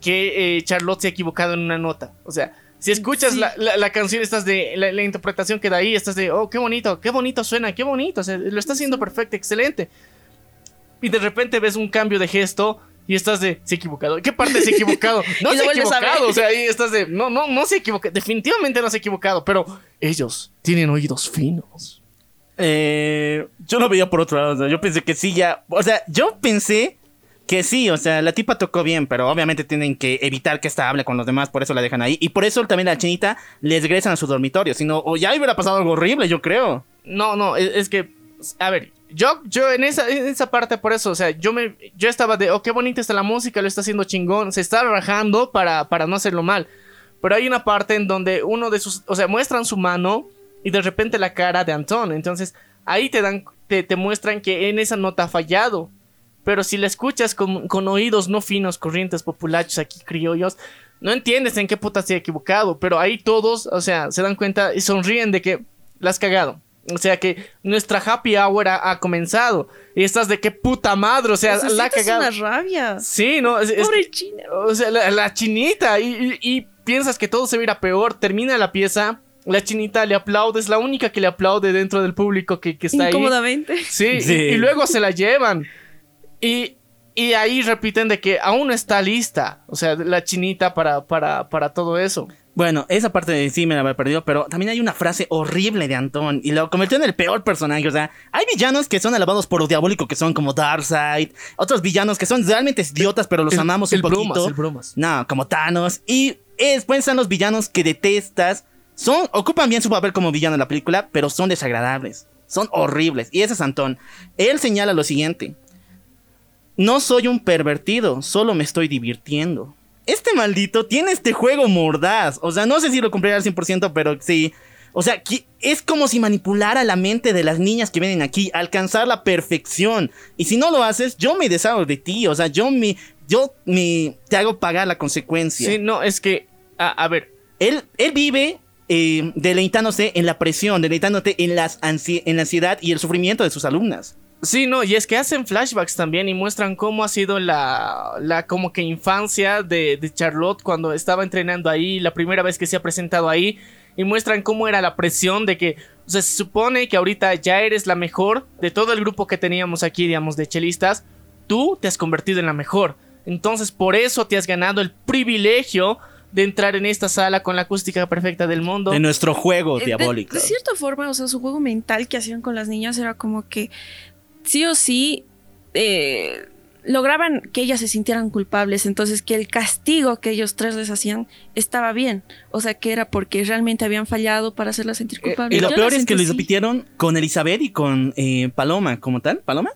que eh, Charlotte se ha equivocado en una nota. O sea, si escuchas Sí. la, la- la canción, estás de la, la interpretación que da ahí, estás de, oh, qué bonito, qué bonito suena, qué bonito, o sea, lo está haciendo perfecto, excelente. Y de repente ves un cambio de gesto y estás de, se ha equivocado. ¿Qué parte se ha equivocado? No se ha equivocado, o sea, ahí estás de, no, no, no se ha equivocado, definitivamente no se ha equivocado, pero ellos tienen oídos finos. Eh, yo lo veía por otro lado, yo pensé que sí ya, o sea, yo pensé que sí, o sea, la tipa tocó bien, pero obviamente tienen que evitar que esta hable con los demás, por eso la dejan ahí. Y por eso también la chinita les regresan a su dormitorio, si no, o ya hubiera pasado algo horrible, yo creo. No, no, es, es que, a ver, yo, yo en esa, en esa parte por eso, o sea, yo me, yo estaba de, oh, qué bonita está la música, lo está haciendo chingón, se está rajando para, para no hacerlo mal. Pero hay una parte en donde uno de sus, o sea, muestran su mano y de repente la cara de Anton. Entonces, ahí te dan, te, te muestran que en esa nota ha fallado. Pero si la escuchas con, con oídos no finos, corrientes, populachos, aquí criollos, no entiendes en qué puta se ha equivocado. Pero ahí todos, o sea, se dan cuenta y sonríen de que la has cagado. O sea que nuestra happy hour ha, ha comenzado. Y estás de qué puta madre, o sea, la sientes cagado. una rabia. Sí, no, es, es- Pobre china. o sea, la, la chinita. Y, y- y piensas que todo se va a ir a peor. Termina la pieza La chinita le aplaude, es la única que le aplaude dentro del público que, que está ahí. Incómodamente. Sí, y- Sí. Y, luego se la llevan. Y, y ahí repiten de que aún no está lista. O sea, la chinita para, para, para todo eso. Bueno, esa parte sí me la había perdido, pero también hay una frase horrible de Antón y lo convirtió en el peor personaje. O sea, hay villanos que son alabados por lo diabólico, que son como Darkseid, otros villanos que son realmente idiotas, pero los El- amamos el un poquito. bromas, el bromas. No, como Thanos. Y después están los villanos que detestas. Son, ocupan bien su papel como villano en la película, pero son desagradables. Son horribles. Y ese es Antón. Él señala lo siguiente. No soy un pervertido, solo me estoy divirtiendo. Este maldito tiene este juego mordaz. O sea, no sé si lo cumplirá al 100%, pero sí. O sea, es como si manipulara la mente de las niñas que vienen aquí, alcanzar la perfección. Y si no lo haces, yo me deshago de ti. O sea, yo me, yo me, te hago pagar la consecuencia. Sí, no, es que. A, a ver, Él, él vive eh, deleitándose en la presión, deleitándose en, las en la ansiedad y el sufrimiento de sus alumnas. Sí, no, y es que hacen flashbacks también y muestran cómo ha sido la, la como que infancia de, Charlotte cuando estaba entrenando ahí, la primera vez que se ha presentado ahí, y muestran cómo era la presión de que, se supone que ahorita ya eres la mejor de todo el grupo que teníamos aquí, digamos, de chelistas, tú te has convertido en la mejor. Entonces, por eso te has ganado el privilegio de entrar en esta sala con la acústica perfecta del mundo. De nuestro juego Eh, de- diabólico. De, cierta forma, o sea, su juego mental que hacían con las niñas era como que sí o sí eh, lograban que ellas se sintieran culpables, entonces que el castigo que ellos tres les hacían estaba bien, o sea, que era porque realmente habían fallado para hacerlas sentir culpables. Y lo Yo peor es que así. repitieron con Elizabeth y con eh, Paloma, como tal. ¿Paloma?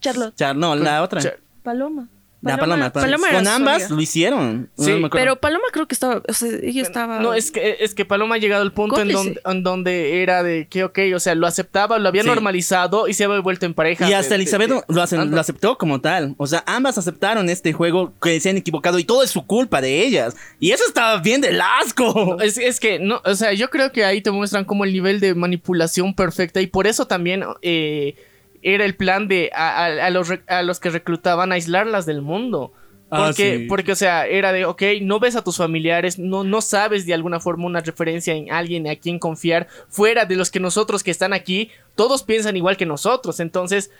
Charlotte, Char- no, la otra. Char- Paloma. La Paloma. Paloma era con ambas lo hicieron. No Sí, me acuerdo. Pero Paloma creo que estaba, o sea, ella estaba... No, es que, es que Paloma ha llegado al punto en donde, en donde era de que, ok, o sea, lo aceptaba, lo había Sí. normalizado y se había vuelto en pareja. Y hasta de- Elizabeth de- lo, hacen- Anda. lo aceptó como tal. O sea, ambas aceptaron este juego que se han equivocado y todo es su culpa de ellas. Y eso estaba bien del asco. Es, es que, no, o sea, yo creo que ahí te muestran como el nivel de manipulación perfecta y por eso también eh, era el plan de a, a- a los, a los que reclutaban aislarlas del mundo. Ah, Porque, sí. porque, o sea, era de, ok, no ves a tus familiares, no, no sabes de alguna forma una referencia en alguien a quien confiar, fuera de los que nosotros que están aquí, todos piensan igual que nosotros. Entonces,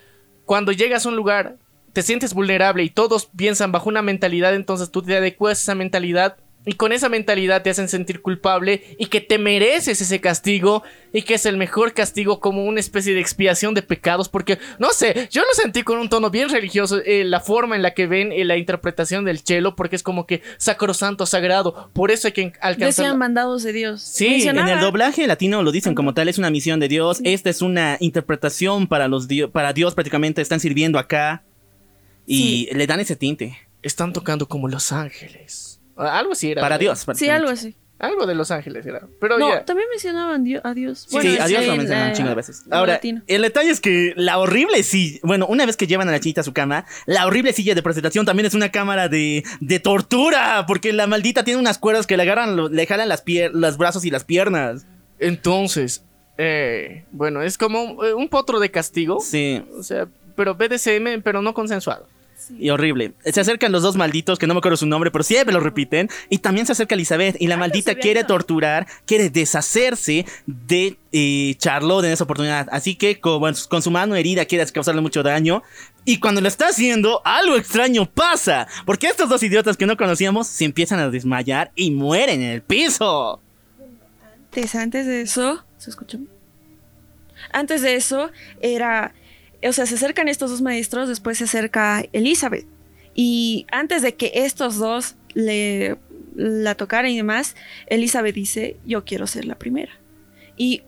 cuando llegas a un lugar, te sientes vulnerable y todos piensan bajo una mentalidad, entonces tú te adecuas a esa mentalidad y con esa mentalidad te hacen sentir culpable y que te mereces ese castigo y que es el mejor castigo como una especie de expiación de pecados porque no sé, yo lo sentí con un tono bien religioso eh, la forma en la que ven eh, la interpretación del chelo porque es como que sacrosanto, sagrado, por eso hay que alcanzar Decían mandados de Dios. Sí, En el doblaje latino lo dicen como tal, es una misión de Dios. Esta es una interpretación para los dio- para Dios prácticamente están sirviendo acá y le dan ese tinte están tocando como los ángeles. Algo así era. para. Dios. Sí, algo así. Algo de los ángeles era. Pero No, ya. también mencionaban dio- a Dios. Sí, Bueno, sí, es adiós lo en, mencionan un chingo de veces. Ahora, latino. el detalle es que la horrible silla, bueno, una vez que llevan a la chinita a su cama, la horrible silla de presentación también es una cámara de, de tortura, porque la maldita tiene unas cuerdas que le agarran, le jalan las pier- los brazos y las piernas. Entonces, eh, bueno, es como eh, un potro de castigo. Sí, O sea, pero BDSM, pero no consensuado. Y horrible. Se acercan los dos malditos, que no me acuerdo su nombre, pero siempre lo repiten. Y también se acerca Elizabeth. Y la maldita se ve quiere torturar, quiere deshacerse de eh, Charlotte en esa oportunidad. Así que con, con su mano herida quiere causarle mucho daño. Y cuando lo está haciendo, algo extraño pasa. Porque estos dos idiotas que no conocíamos se empiezan a desmayar y mueren en el piso. Antes, antes de eso, ¿se escucha? Antes de eso era, o sea, se acercan estos dos maestros, después se acerca Elizabeth. Y antes de que estos dos le la tocaran y demás, Elizabeth dice, yo quiero ser la primera. Y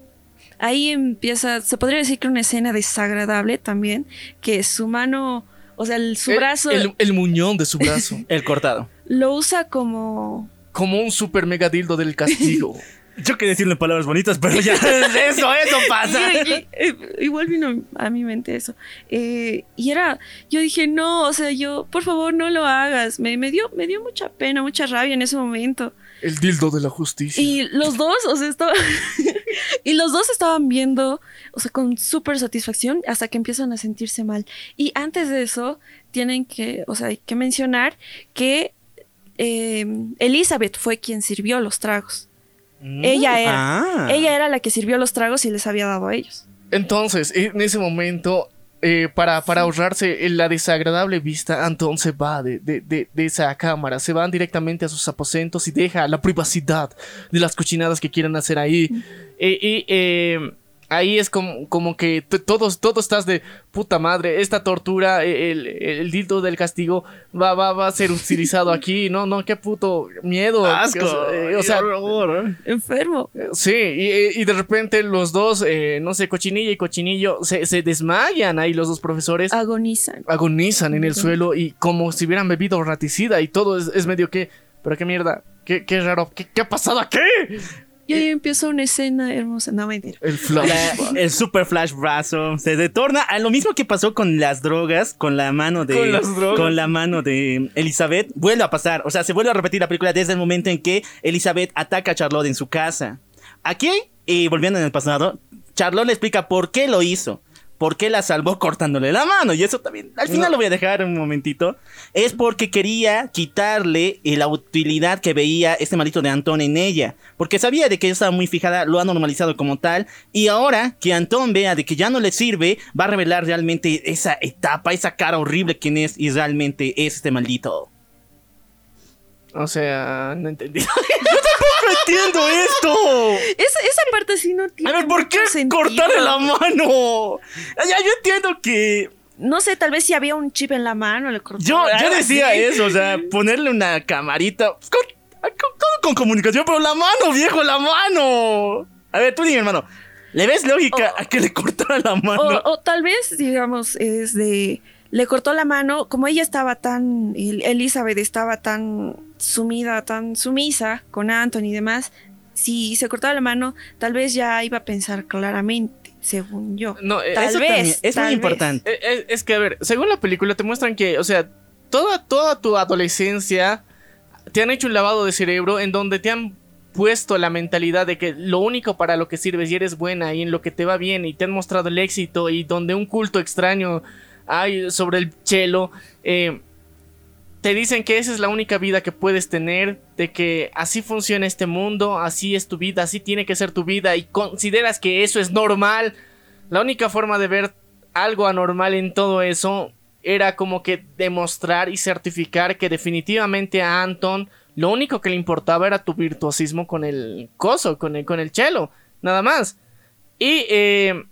ahí empieza, se podría decir que una escena desagradable también, que su mano, o sea, el- su El- brazo El, el muñón de su brazo. El cortado. lo usa como como un super mega dildo del castigo. Yo quería decirle palabras bonitas, pero ya. eso, eso pasa. Y- y- eh, igual vino a mi mente eso. Eh, y era, yo dije, no, o sea, yo, por favor, no lo hagas. Me, me, dio, me dio mucha pena, mucha rabia en ese momento. el dildo de la justicia. Y los dos, o sea, estaba- y los dos estaban viendo, o sea, con súper satisfacción hasta que empiezan a sentirse mal. Y antes de eso, tienen que, o sea, hay que mencionar que eh, Elizabeth fue quien sirvió los tragos. Ella era. Ah. Ella era la que sirvió los tragos y les había dado a ellos. Entonces, en ese momento, eh, para, para ahorrarse eh, la desagradable vista, Anton se va de, de- de- de esa cámara, se van directamente a sus aposentos y deja la privacidad de las cochinadas que quieran hacer ahí. Eh, y eh, ahí es como, como que todos, todos estás de puta madre, esta tortura, eh, el, el dildo del castigo va, va, va a ser utilizado aquí, no, no, qué puto miedo. Asco. Eh, o sea, horror. Enfermo. Sí, y, y de repente los dos, eh, no sé, cochinilla y cochinillo, se, se desmayan ahí los dos profesores. Agonizan. Agonizan en el suelo y como si hubieran bebido raticida y todo es, es medio que... Pero qué mierda, qué, qué raro, ¿Qué, qué ha pasado aquí? Y ahí empieza una escena hermosa. No, mentira. El flash. La- el super flash brazo se retorna a lo mismo que pasó con las drogas, con la mano de Con las drogas. con la mano de Elizabeth, vuelve a pasar, o sea, se vuelve a repetir la película desde el momento en que Elizabeth ataca a Charlotte en su casa. Aquí, y volviendo en el pasado, Charlotte le explica por qué lo hizo. ¿Por qué la salvó cortándole la mano? Y eso también, al final No. lo voy a dejar un momentito. Es porque quería quitarle la utilidad que veía este maldito de Antón en ella. Porque sabía de que ella estaba muy fijada, lo ha normalizado como tal. Y ahora que Antón vea de que ya no le sirve, va a revelar realmente esa etapa, esa cara horrible quién es y realmente es este maldito. O sea, no entendí. ¡No entiendo esto! Esa, esa parte sí no tiene. A ver, ¿por qué sentido. cortarle la mano? Ya, yo entiendo que No sé, tal vez si había un chip en la mano, le cortó. Yo, yo decía así. eso, o sea, ponerle una camarita. pues, con, con- todo con comunicación, pero la mano, viejo, la mano. A ver, tú dime, hermano. ¿Le ves lógica a que le cortara la mano? O, o tal vez, digamos, es de. Le cortó la mano, como ella estaba tan. El- Elizabeth estaba tan sumida, tan sumisa con Anthony y demás. Si se cortaba la mano, tal vez ya iba a pensar claramente, según yo. No, eh, tal Eso vez. también es tal muy vez. importante. Eh, eh, Es que, a ver, según la película te muestran que, o sea, toda, toda tu adolescencia te han hecho un lavado de cerebro en donde te han puesto la mentalidad de que lo único para lo que sirves y eres buena y en lo que te va bien y te han mostrado el éxito y donde un culto extraño sobre el chelo, eh, te dicen que esa es la única vida que puedes tener, de que así funciona este mundo, así es tu vida, así tiene que ser tu vida y consideras que eso es normal. La única forma de ver algo anormal en todo eso era como que demostrar y certificar que definitivamente a Anton lo único que le importaba era tu virtuosismo con el coso, con el, con el nada más. Y eh,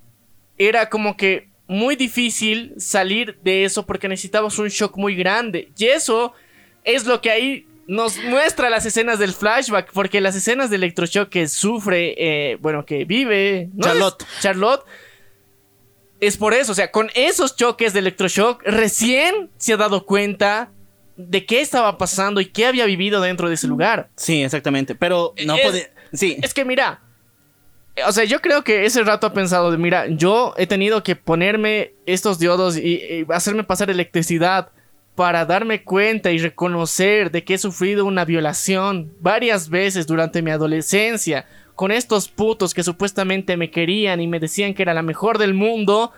era como que muy difícil salir de eso porque necesitabas un shock muy grande. Y eso es lo que ahí nos muestra las escenas del flashback, porque las escenas de electroshock que sufre, eh, bueno, que vive ¿no? Charlotte. Es- Charlotte. Es por eso, o sea, con esos choques de electroshock, recién se ha dado cuenta de qué estaba pasando y qué había vivido dentro de ese lugar. Sí, exactamente. Pero no Es- puede. Sí. Es que mira, o sea, yo creo que ese rato ha pensado de, mira, yo he tenido que ponerme estos diodos y, hacerme pasar electricidad para darme cuenta y reconocer de que he sufrido una violación varias veces durante mi adolescencia con estos putos que supuestamente me querían y me decían que era la mejor del mundo.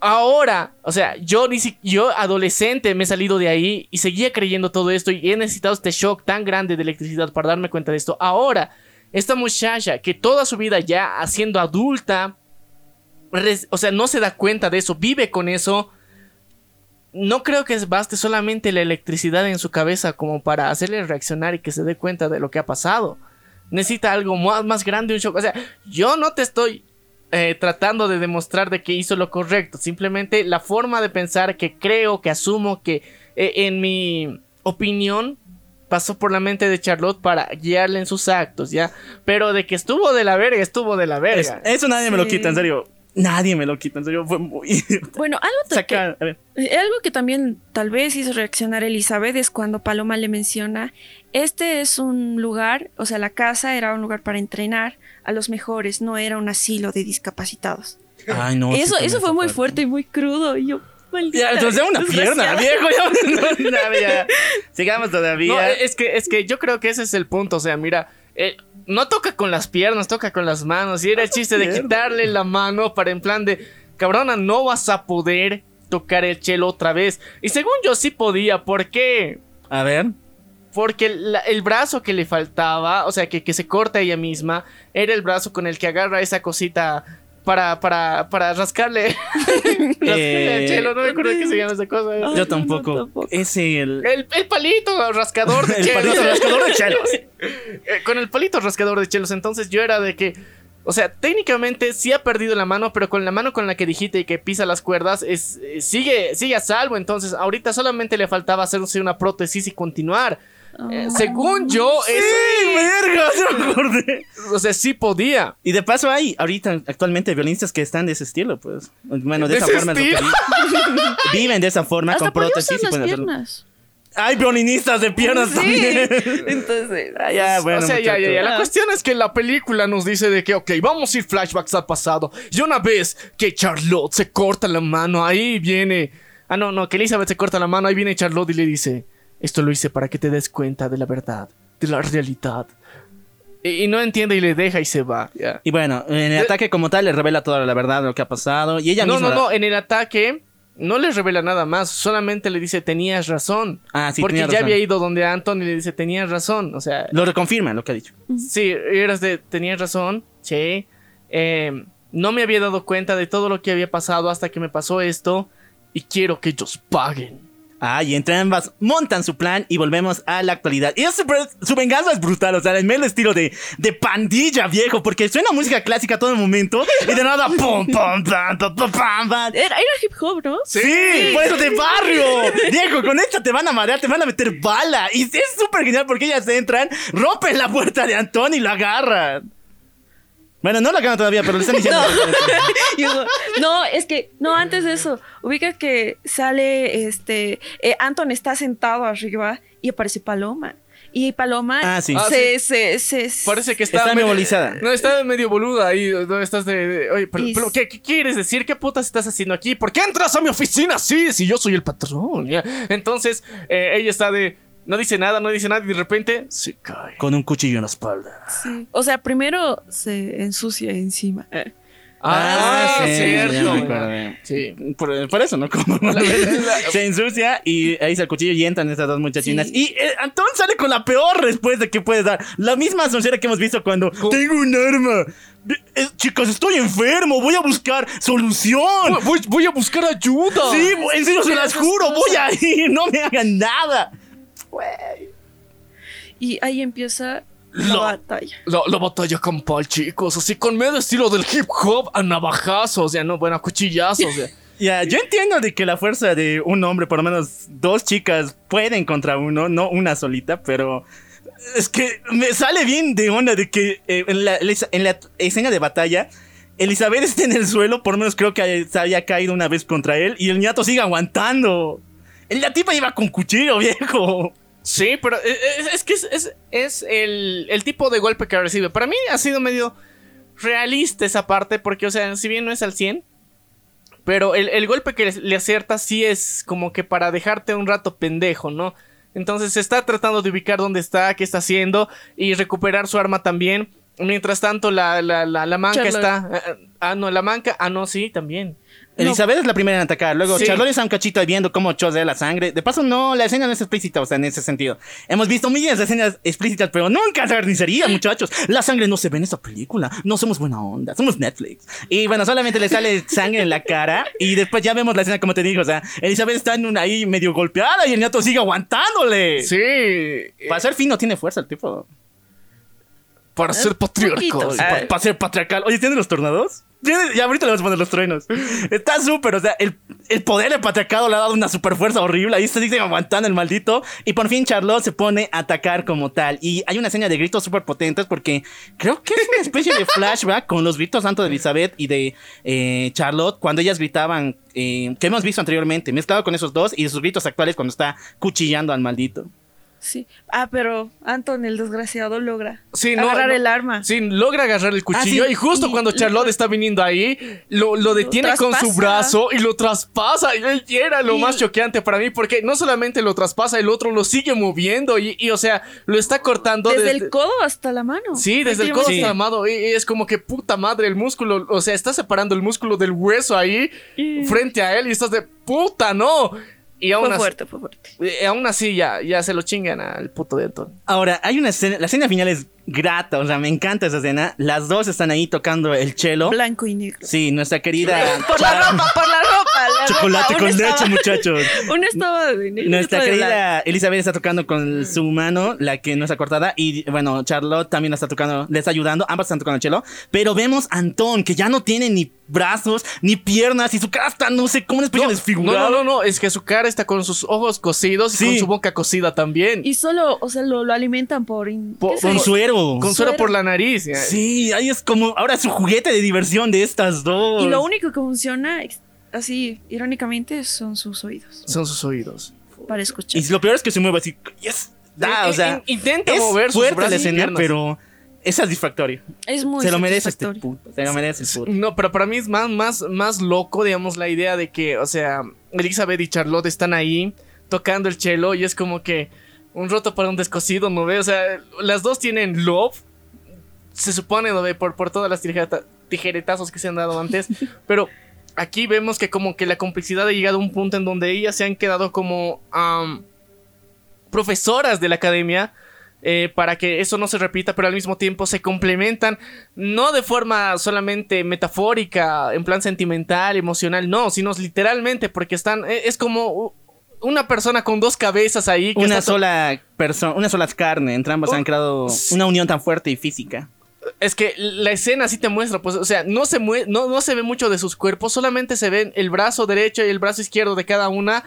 Ahora, o sea, yo yo adolescente me he salido de ahí y seguía creyendo todo esto y he necesitado este shock tan grande de electricidad para darme cuenta de esto. Ahora, esta muchacha que toda su vida ya haciendo adulta, o sea, no se da cuenta de eso, vive con eso. No creo que baste solamente la electricidad en su cabeza como para hacerle reaccionar y que se dé cuenta de lo que ha pasado. Necesita algo más, más grande, un shock. O sea, yo no te estoy eh, tratando de demostrar de que hizo lo correcto. Simplemente la forma de pensar que creo, que asumo que eh, en mi opinión pasó por la mente de Charlotte para guiarle en sus actos, ¿ya? Pero de que estuvo de la verga, estuvo de la Es- verga. eso nadie me lo quita, en serio. Nadie me lo quita, en serio. Fue muy. Bueno, algo Saca. Ver. Eh, Algo que también tal vez hizo reaccionar a Elizabeth es cuando Paloma le menciona, este es un lugar, o sea, la casa era un lugar para entrenar a los mejores, no era un asilo de discapacitados. Ay, no. eso eso fue muy parte. fuerte y muy crudo. Y yo, maldita. Ya, entonces una pierna, viejo. Ya. Sigamos todavía. No, es que, es que yo creo que ese es el punto. O sea, mira, eh, no toca con las piernas, toca con las manos. Y era el chiste de quitarle la mano para en plan de, cabrona, no vas a poder tocar el chelo otra vez. Y según yo sí podía, ¿por qué? A ver. Porque la- el brazo que le faltaba, o sea, que, que se corta ella misma, era el brazo con el que agarra esa cosita para, para, para rascarle. Eh, chelo, no me acuerdo qué se llama esa cosa. Ay, Yo no, tampoco. tampoco. Es el. El, el palito rascador de El chelos. palito rascador de chelos. Eh, con el palito rascador de chelos. Entonces yo era de que. O sea, técnicamente sí ha perdido la mano, pero con la mano con la que dijiste y que pisa las cuerdas, es, eh, sigue, sigue a salvo. Entonces, ahorita solamente le faltaba hacerse una prótesis y continuar. Eh, según yo, ¡Sí, eso. verga! Se me acordé. O sea, sí podía. Y de paso hay ahorita actualmente violinistas que están de ese estilo, pues. Bueno, de, ¿De esa forma es lo que viven de esa forma Hasta con prótesis y hacerlo. piernas. Hay violinistas de piernas Sí. también. Entonces, Ah, ya, bueno, o sea, ya, ya, ya. La cuestión es que la película nos dice de que, ok, vamos a ir flashbacks al pasado. Y una vez que Charlotte se corta la mano, ahí viene. Ah, no, no, que Elizabeth se corta la mano, ahí viene Charlotte y le dice: Esto lo hice para que te des cuenta de la verdad, de la realidad. Y, y no entiende y le deja y se va. Y bueno, en el ataque como tal le revela toda la verdad de lo que ha pasado. Y ella No, misma. no, no, en el ataque. No le revela nada más, solamente le dice tenías razón. Ah, sí, porque tenía ya había ido donde Anton y le dice tenías razón. O sea, Lo reconfirma lo que ha dicho. Sí, eras de, tenías razón, sí. Eh, no me había dado cuenta de todo lo que había pasado hasta que me pasó esto y quiero que ellos paguen. Ah, y entre ambas montan su plan y volvemos a la actualidad. Y es su venganza es brutal, o sea, el mero estilo de, de pandilla viejo, porque suena música clásica a todo el momento y de nada, pum, pum, pam, pam, pam, pam. Era, era hip hop, ¿no? Sí, pues de barrio. Viejo, con esta te van a marear, te van a meter bala. Y es súper genial porque ellas entran, rompen la puerta de Antón y la agarran. Bueno, no la agarran todavía, pero le están diciendo. No, es que, no, antes de eso, ubica que sale, este, eh, Anton está sentado arriba y aparece Paloma. Y Paloma Ah, sí. se, se, se, Parece que está, Está medio- memorizada. No, está medio boluda ahí. No estás de. de- oye, pero, ¿qué, qué quieres decir? ¿Qué putas estás haciendo aquí? ¿Por qué entras a mi oficina así si yo soy el patrón? Ya. Entonces, eh, ella está de. No dice nada, no dice nada y de repente se cae. Con un cuchillo en la espalda. Sí. O sea, primero se ensucia encima. Eh. Ah, sí, cierto. Sí. Por, por eso, ¿no? Como se ensucia y ahí se el cuchillo y entran estas dos muchachinas. Sí. Y eh, Antón sale con la peor respuesta que puedes dar. La misma soncera que hemos visto cuando tengo un arma. Eh, chicas, estoy enfermo. Voy a buscar solución. Voy, voy a buscar ayuda. Sí, en serio se las juro. Voy a ir. No me hagan nada. Y ahí empieza la Lo- batalla. La, la batalla campal, chicos, así con medio estilo del hip hop a navajazos, ya no, bueno, a cuchillazos. ya. Ya, yo entiendo de que la fuerza de un hombre, por lo menos dos chicas, pueden contra uno, no una solita, pero es que me sale bien de onda de que eh, en, la, en la escena de batalla, Elizabeth está en el suelo, por lo menos creo que se había caído una vez contra él, y el ñato sigue aguantando. La tipa iba con cuchillo, viejo. Sí, pero eh, es, es que es, es- es el, el tipo de golpe que recibe. Para mí ha sido medio realista esa parte, porque, o sea, si bien no es al 100, pero el, el golpe que le, le acierta sí es como que para dejarte un rato pendejo, ¿no? Entonces se está tratando de ubicar dónde está, qué está haciendo y recuperar su arma también. Mientras tanto, la, la, la, la manca Charlotte. está. ah, Ah, no, la manca. Ah, no, sí, también. Elizabeth es la primera en atacar. Luego Sí. Charlotte está un cachito ahí viendo cómo chosea la sangre. De paso, no, la escena no es explícita, o sea, en ese sentido. Hemos visto miles de escenas explícitas, pero nunca carnicería, muchachos. La sangre no se ve en esta película. No somos buena onda, somos Netflix. Y bueno, solamente le sale sangre en la cara. Y después ya vemos la escena, como te digo, o sea, Elizabeth está en una ahí medio golpeada y el ñato sigue aguantándole. Sí. Para ser fin no tiene fuerza el tipo. Para ser patriarcal. Para, para ser patriarcal. Oye, ¿tiene los tornados? Ya ahorita le vamos a poner los truenos. Está súper, o sea, el, el poder del patriarcado le ha dado una super fuerza horrible. Ahí se sigue aguantando el maldito. Y por fin Charlotte se pone a atacar como tal. Y hay una escena de gritos súper potentes porque creo que es una especie de flashback con los gritos tanto de Elizabeth y de eh, Charlotte cuando ellas gritaban eh, que hemos visto anteriormente, mezclado con esos dos y sus gritos actuales cuando está cuchillando al maldito. Sí. Ah, pero Anton, el desgraciado, logra Sí, no, agarrar no. el arma. Sí, logra agarrar el cuchillo Ah, sí. y justo Y- cuando Charlotte está viniendo ahí, lo, lo detiene con su brazo y lo traspasa. Y y era lo Y- más choqueante para mí porque no solamente lo traspasa, el otro lo sigue moviendo y, y, o sea, lo está cortando Desde desde... el codo hasta la mano. Sí, desde el codo Sí. hasta la mano. Y, y es como que puta madre, el músculo, o sea, está separando el músculo del hueso ahí Y- frente a él y estás de puta, no. Y aún Fue así, fuerte, fue fuerte. eh, aún así ya, ya se lo chingan al puto de Anton. Ahora, hay una escena, la escena final es grata, o sea, me encanta esa escena. Las dos están ahí tocando el cello. Blanco y negro. Sí, nuestra querida Por la ropa, por la ropa. La chocolate con leche, estaba- muchachos. Uno estaba de y Nuestra querida Elizabeth está tocando con su mano, la que no está cortada, y bueno, Charlotte también la está tocando, le está ayudando, ambas están tocando el cello, pero vemos a Antón, que ya no tiene ni brazos, ni piernas, y su cara está, no sé, como una especie No, de no, desfigurada. no, no, no, es que su cara está con sus ojos cosidos y Sí. con su boca cosida también. Y solo, o sea, lo, lo alimentan por... in- Po- ¿qué sé Con suero. con suero suero. por la nariz. Sí, ahí es como, ahora su juguete de diversión de estas dos. Y lo único que funciona, así, irónicamente, son sus oídos. Son sus oídos. Para escuchar. Y lo peor es que se mueve así, yes, da, Eh, o sea, in- intenta mover sus brazos la escena, pero es satisfactorio. Es muy se lo merece este puto, se lo merece el puto. No, pero para mí es más, más, más loco, digamos, la idea de que, o sea, Elizabeth y Charlotte están ahí tocando el cello y es como que un roto para un descosido, ¿no ve? O sea, las dos tienen love, se supone, ¿no ve? Por, por todas las tijereta- tijeretazos que se han dado antes, pero aquí vemos que como que la complicidad ha llegado a un punto en donde ellas se han quedado como am, profesoras de la academia. eh, para que eso no se repita, pero al mismo tiempo se complementan, no de forma solamente metafórica, en plan sentimental, emocional, no, sino literalmente, porque están, eh, es como una persona con dos cabezas ahí. que Una sola persona, una sola carne, entre ambas Oh, han creado una unión tan fuerte y física. Es que la escena sí te muestra, pues, o sea, no se, mue- no, no se ve mucho de sus cuerpos, solamente se ven el brazo derecho y el brazo izquierdo de cada una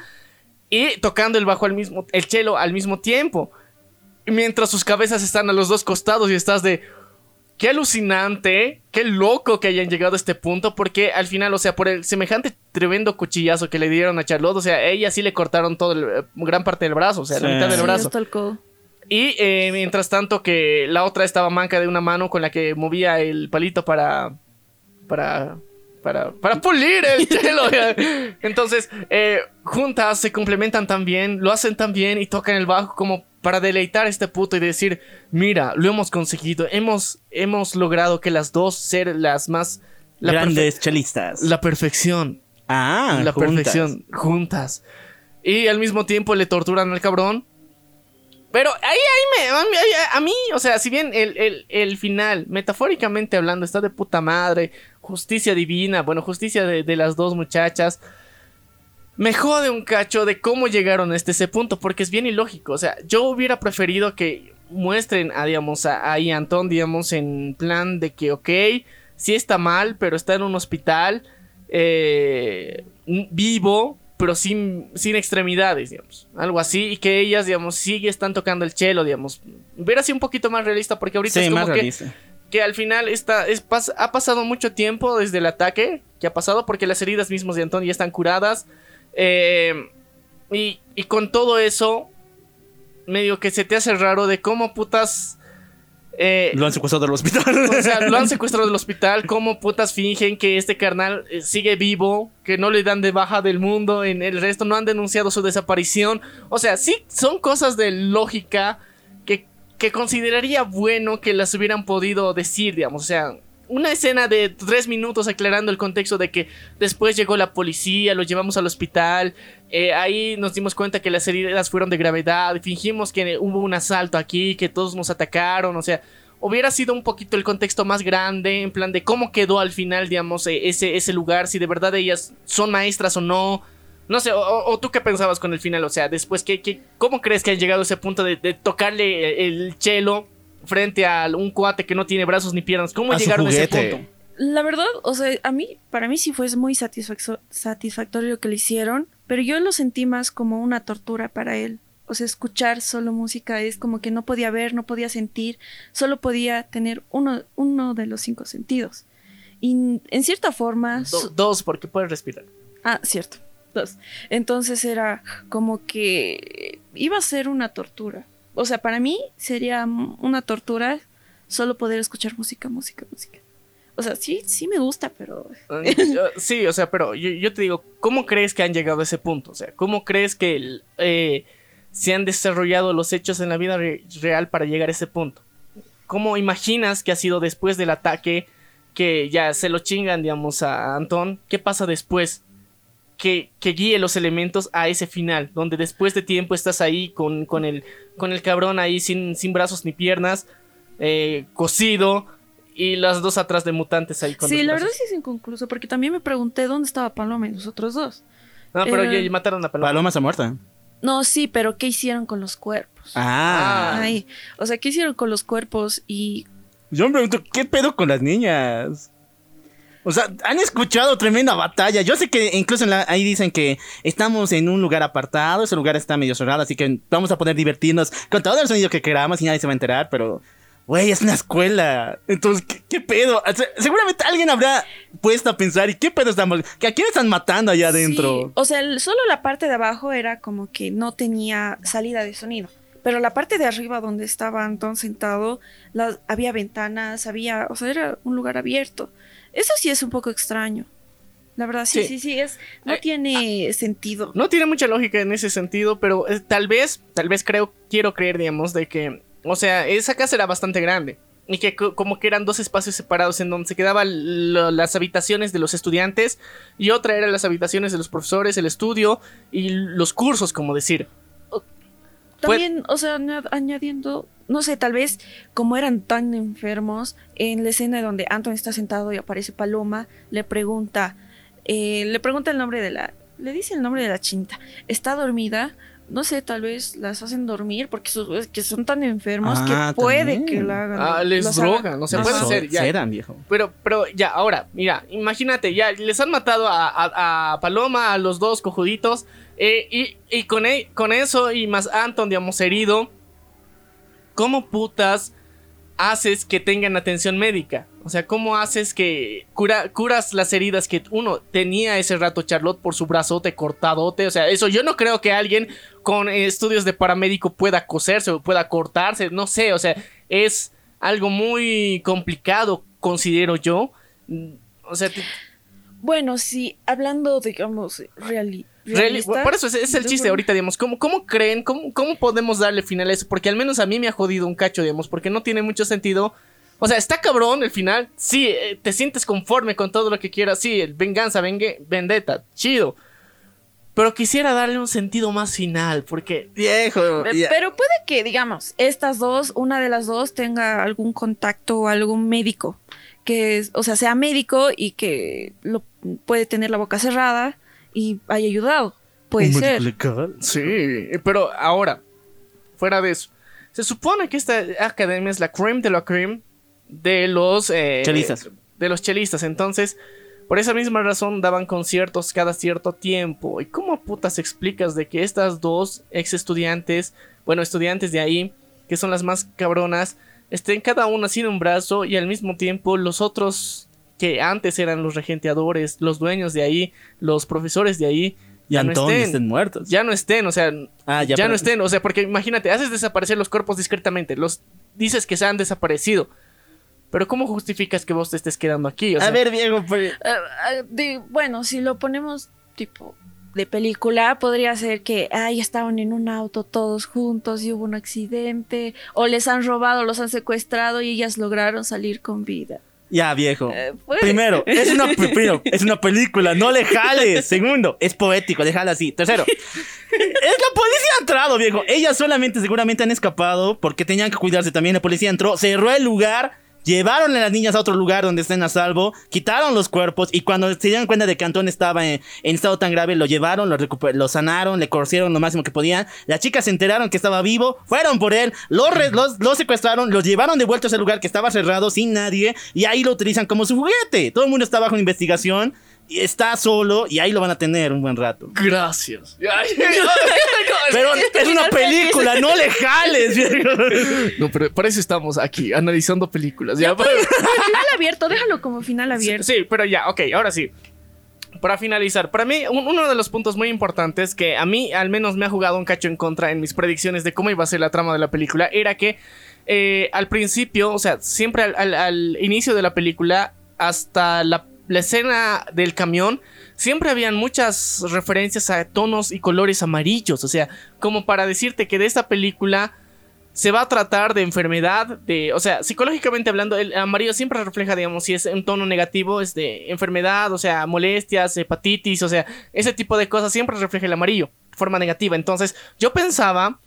y tocando el bajo al mismo, el cello al mismo tiempo. Mientras sus cabezas están a los dos costados y estás de... Qué alucinante, qué loco que hayan llegado a este punto, porque al final, o sea, por el semejante tremendo cuchillazo que le dieron a Charlotte, o sea, a ella sí le cortaron todo el, eh, gran parte del brazo, o sea, la mitad del Sí, brazo. Y eh, mientras tanto que la otra estaba manca de una mano con la que movía el palito para... Para... Para, para pulir el chelo. Entonces, eh, juntas se complementan tan bien, lo hacen tan bien y tocan el bajo como para deleitar a este puto y decir, mira, lo hemos conseguido, hemos, hemos logrado que las dos ser las más... La, Grandes chelistas. la perfección ah, la juntas. perfección juntas. Y al mismo tiempo le torturan al cabrón. Pero ahí, ahí me. A mí, o sea, si bien el, el- el final, metafóricamente hablando, está de puta madre, justicia divina, bueno, justicia de, de las dos muchachas. Me jode un cacho de cómo llegaron a este ese punto, porque es bien ilógico. O sea, yo hubiera preferido que muestren a, digamos, a, a Ian Ton, digamos, en plan de que, ok, sí está mal, pero está en un hospital, eh, vivo, pero sin, sin extremidades, digamos. Algo así, y que ellas, digamos, sí están tocando el chelo, digamos. Hubiera sido un poquito más realista, porque ahorita Sí, es como más que realista. que al final está, es, pas- ha pasado mucho tiempo desde el ataque que ha pasado porque las heridas mismas de Antón ya están curadas. eh, y, y con todo eso, medio que se te hace raro de cómo putas... eh, Lo han secuestrado del hospital. o sea, lo han secuestrado del hospital, cómo putas fingen que este carnal eh, sigue vivo, que no le dan de baja del mundo, en el resto no han denunciado su desaparición. O sea, sí son cosas de lógica que, que consideraría bueno que las hubieran podido decir, digamos. O sea, una escena de tres minutos aclarando el contexto de que después llegó la policía, lo llevamos al hospital, eh, ahí nos dimos cuenta que las heridas fueron de gravedad, fingimos que hubo un asalto aquí, que todos nos atacaron, o sea, hubiera sido un poquito el contexto más grande, en plan de cómo quedó al final, digamos, eh, ese, ese lugar, si de verdad ellas son maestras o no. No sé, o, o- tú qué pensabas con el final, o sea, después, ¿qué, qué, cómo crees que han llegado a ese punto de, de tocarle el, el chelo frente a un cuate que no tiene brazos ni piernas? ¿Cómo A llegaron a ese punto? La verdad, o sea, a mí, para mí sí fue muy satisfactorio lo que le hicieron, pero yo lo sentí más como una tortura para él. O sea, escuchar solo música es como que no podía ver, no podía sentir, solo podía tener uno, uno de los cinco sentidos. Y en cierta forma... Do- dos, porque puedes respirar. Ah, cierto. Dos. Entonces era como que iba a ser una tortura. O sea, para mí sería una tortura solo poder escuchar música, música, música. O sea, sí, sí me gusta, pero... Sí, o sea, pero yo, yo te digo, ¿cómo crees que han llegado a ese punto? O sea, ¿cómo crees que el, eh, se han desarrollado los hechos en la vida re- real para llegar a ese punto? ¿Cómo imaginas que ha sido después del ataque que ya se lo chingan, digamos, a Antón? ¿Qué pasa después? Que, que guíe los elementos a ese final, donde después de tiempo estás ahí con, con, el, con el cabrón ahí sin, sin brazos ni piernas, eh, cosido, y las dos atrás de mutantes ahí con Sí, la brazos. verdad sí es inconcluso, porque también me pregunté dónde estaba Paloma y los otros dos. No, pero Eh, ya mataron a Paloma. Paloma está muerta. No, sí, pero ¿qué hicieron con los cuerpos? Ah. Ay, o sea, ¿qué hicieron con los cuerpos? Y Yo me pregunto, ¿qué pedo con las niñas? O sea, han escuchado tremenda batalla. Yo sé que incluso en la- ahí dicen que estamos en un lugar apartado, ese lugar está medio cerrado, así que vamos a poder divertirnos con todo el sonido que queramos y nadie se va a enterar, pero... Güey, es una escuela. Entonces, ¿qué, qué pedo? O sea, seguramente alguien habrá puesto a pensar, ¿y qué pedo estamos? ¿Que ¿A quién están matando allá adentro? Sí, o sea, el- solo la parte de abajo era como que no tenía salida de sonido. Pero la parte de arriba donde estaba Anton sentado, las- había ventanas, había, o sea, era un lugar abierto. Eso sí es un poco extraño. La verdad, sí, Sí. sí, sí, es, no Eh, tiene sentido. No tiene mucha lógica en ese sentido, pero eh, tal vez, tal vez creo, quiero creer, digamos, de que, o sea, esa casa era bastante grande. Y que co- como que eran dos espacios separados en donde se quedaban las habitaciones de los estudiantes y otra eran las habitaciones de los profesores, el estudio y los cursos, como decir. También, o sea, añad- añadiendo, no sé, tal vez como eran tan enfermos, en la escena donde Anton está sentado y aparece Paloma, le pregunta, eh, le pregunta el nombre de la, le dice el nombre de la chinta, está dormida, no sé, tal vez las hacen dormir porque su- que son tan enfermos Ah, que puede también. que la hagan. Ah, les drogan, o sea, Les puede ser, ya. Eran, viejo. Pero, pero ya, ahora, mira, imagínate, ya les han matado a, a- a Paloma, a los dos cojuditos, eh, y, e- con eso y más Anton, digamos, herido, ¿cómo putas haces que tengan atención médica? O sea, ¿cómo haces que cura- curas las heridas que uno tenía ese rato Charlotte por su brazote cortadote? O sea, eso yo no creo que alguien con estudios de paramédico pueda coserse o pueda cortarse, no sé, o sea, es algo muy complicado, considero yo. Mm, O sea, Bueno, sí, hablando, digamos, reali- reali- realista. por eso es, es el chiste ahorita, digamos, ¿cómo, cómo creen, cómo, cómo podemos darle final a eso? Porque al menos a mí me ha jodido un cacho, digamos, porque no tiene mucho sentido. O sea, está cabrón el final, sí, eh, te sientes conforme con todo lo que quieras, sí, el venganza, vengue- vendetta, chido. Pero quisiera darle un sentido más final, porque Viejo. Pero puede que, digamos, estas dos, una de las dos tenga algún contacto o algún médico, que, o sea, sea médico y que lo, puede tener la boca cerrada y haya ayudado. Puede ser. Sí, pero ahora, fuera de eso, se supone que esta academia es la creme de la creme de los eh, Chelistas. De los chelistas. Entonces, por esa misma razón daban conciertos cada cierto tiempo. ¿Y cómo putas explicas de que estas dos ex estudiantes, bueno, estudiantes de ahí, que son las más cabronas, estén cada una sin un brazo y al mismo tiempo los otros que antes eran los regenteadores, los dueños de ahí, los profesores de ahí, Y ya no estén estén muertos. ya no estén, o sea, Ah, ya, ya, no estén, o sea, porque imagínate, haces desaparecer los cuerpos discretamente, los dices que se han desaparecido. Pero ¿cómo justificas que vos te estés quedando aquí? O sea, a ver, viejo, pues, ah, de- bueno, si lo ponemos tipo de película, podría ser que ay, estaban en un auto todos juntos y hubo un accidente, o les han robado, los han secuestrado y ellas lograron salir con vida. Ya, viejo. Eh, puede. Primero, es una, primero, es una película, no le jales. Segundo, es poético, déjala así. Tercero, es la policía entrado, viejo. Ellas solamente seguramente han escapado porque tenían que cuidarse también. La policía entró, cerró el lugar, llevaron a las niñas a otro lugar donde estén a salvo, quitaron los cuerpos y cuando se dieron cuenta de que Antón estaba en, estado tan grave, lo llevaron, lo, lo sanaron, le cosieron lo máximo que podían. Las chicas se enteraron que estaba vivo, fueron por él, lo, los, lo secuestraron, los llevaron de vuelta a ese lugar que estaba cerrado sin nadie y ahí lo utilizan como su juguete. Todo el mundo está bajo investigación. Y está solo y ahí lo van a tener un buen rato. gracias. Pero es una película, no le jales. no, pero para eso estamos aquí, analizando películas. Ya, Final abierto, déjalo como final abierto. Sí, pero ya, ok, ahora sí. Para finalizar, para mí un- uno de los puntos muy importantes que a mí al menos me ha jugado un cacho en contra en mis predicciones de cómo iba a ser la trama de la película era que eh, al principio, o sea, siempre al, al- al inicio de la película hasta la, la escena del camión, siempre habían muchas referencias a tonos y colores amarillos, o sea, como para decirte que de esta película se va a tratar de enfermedad, de, o sea, psicológicamente hablando, el amarillo siempre refleja, digamos, si es un tono negativo, es de enfermedad, o sea, molestias, hepatitis, o sea, ese tipo de cosas siempre refleja el amarillo, forma negativa. Entonces, yo pensaba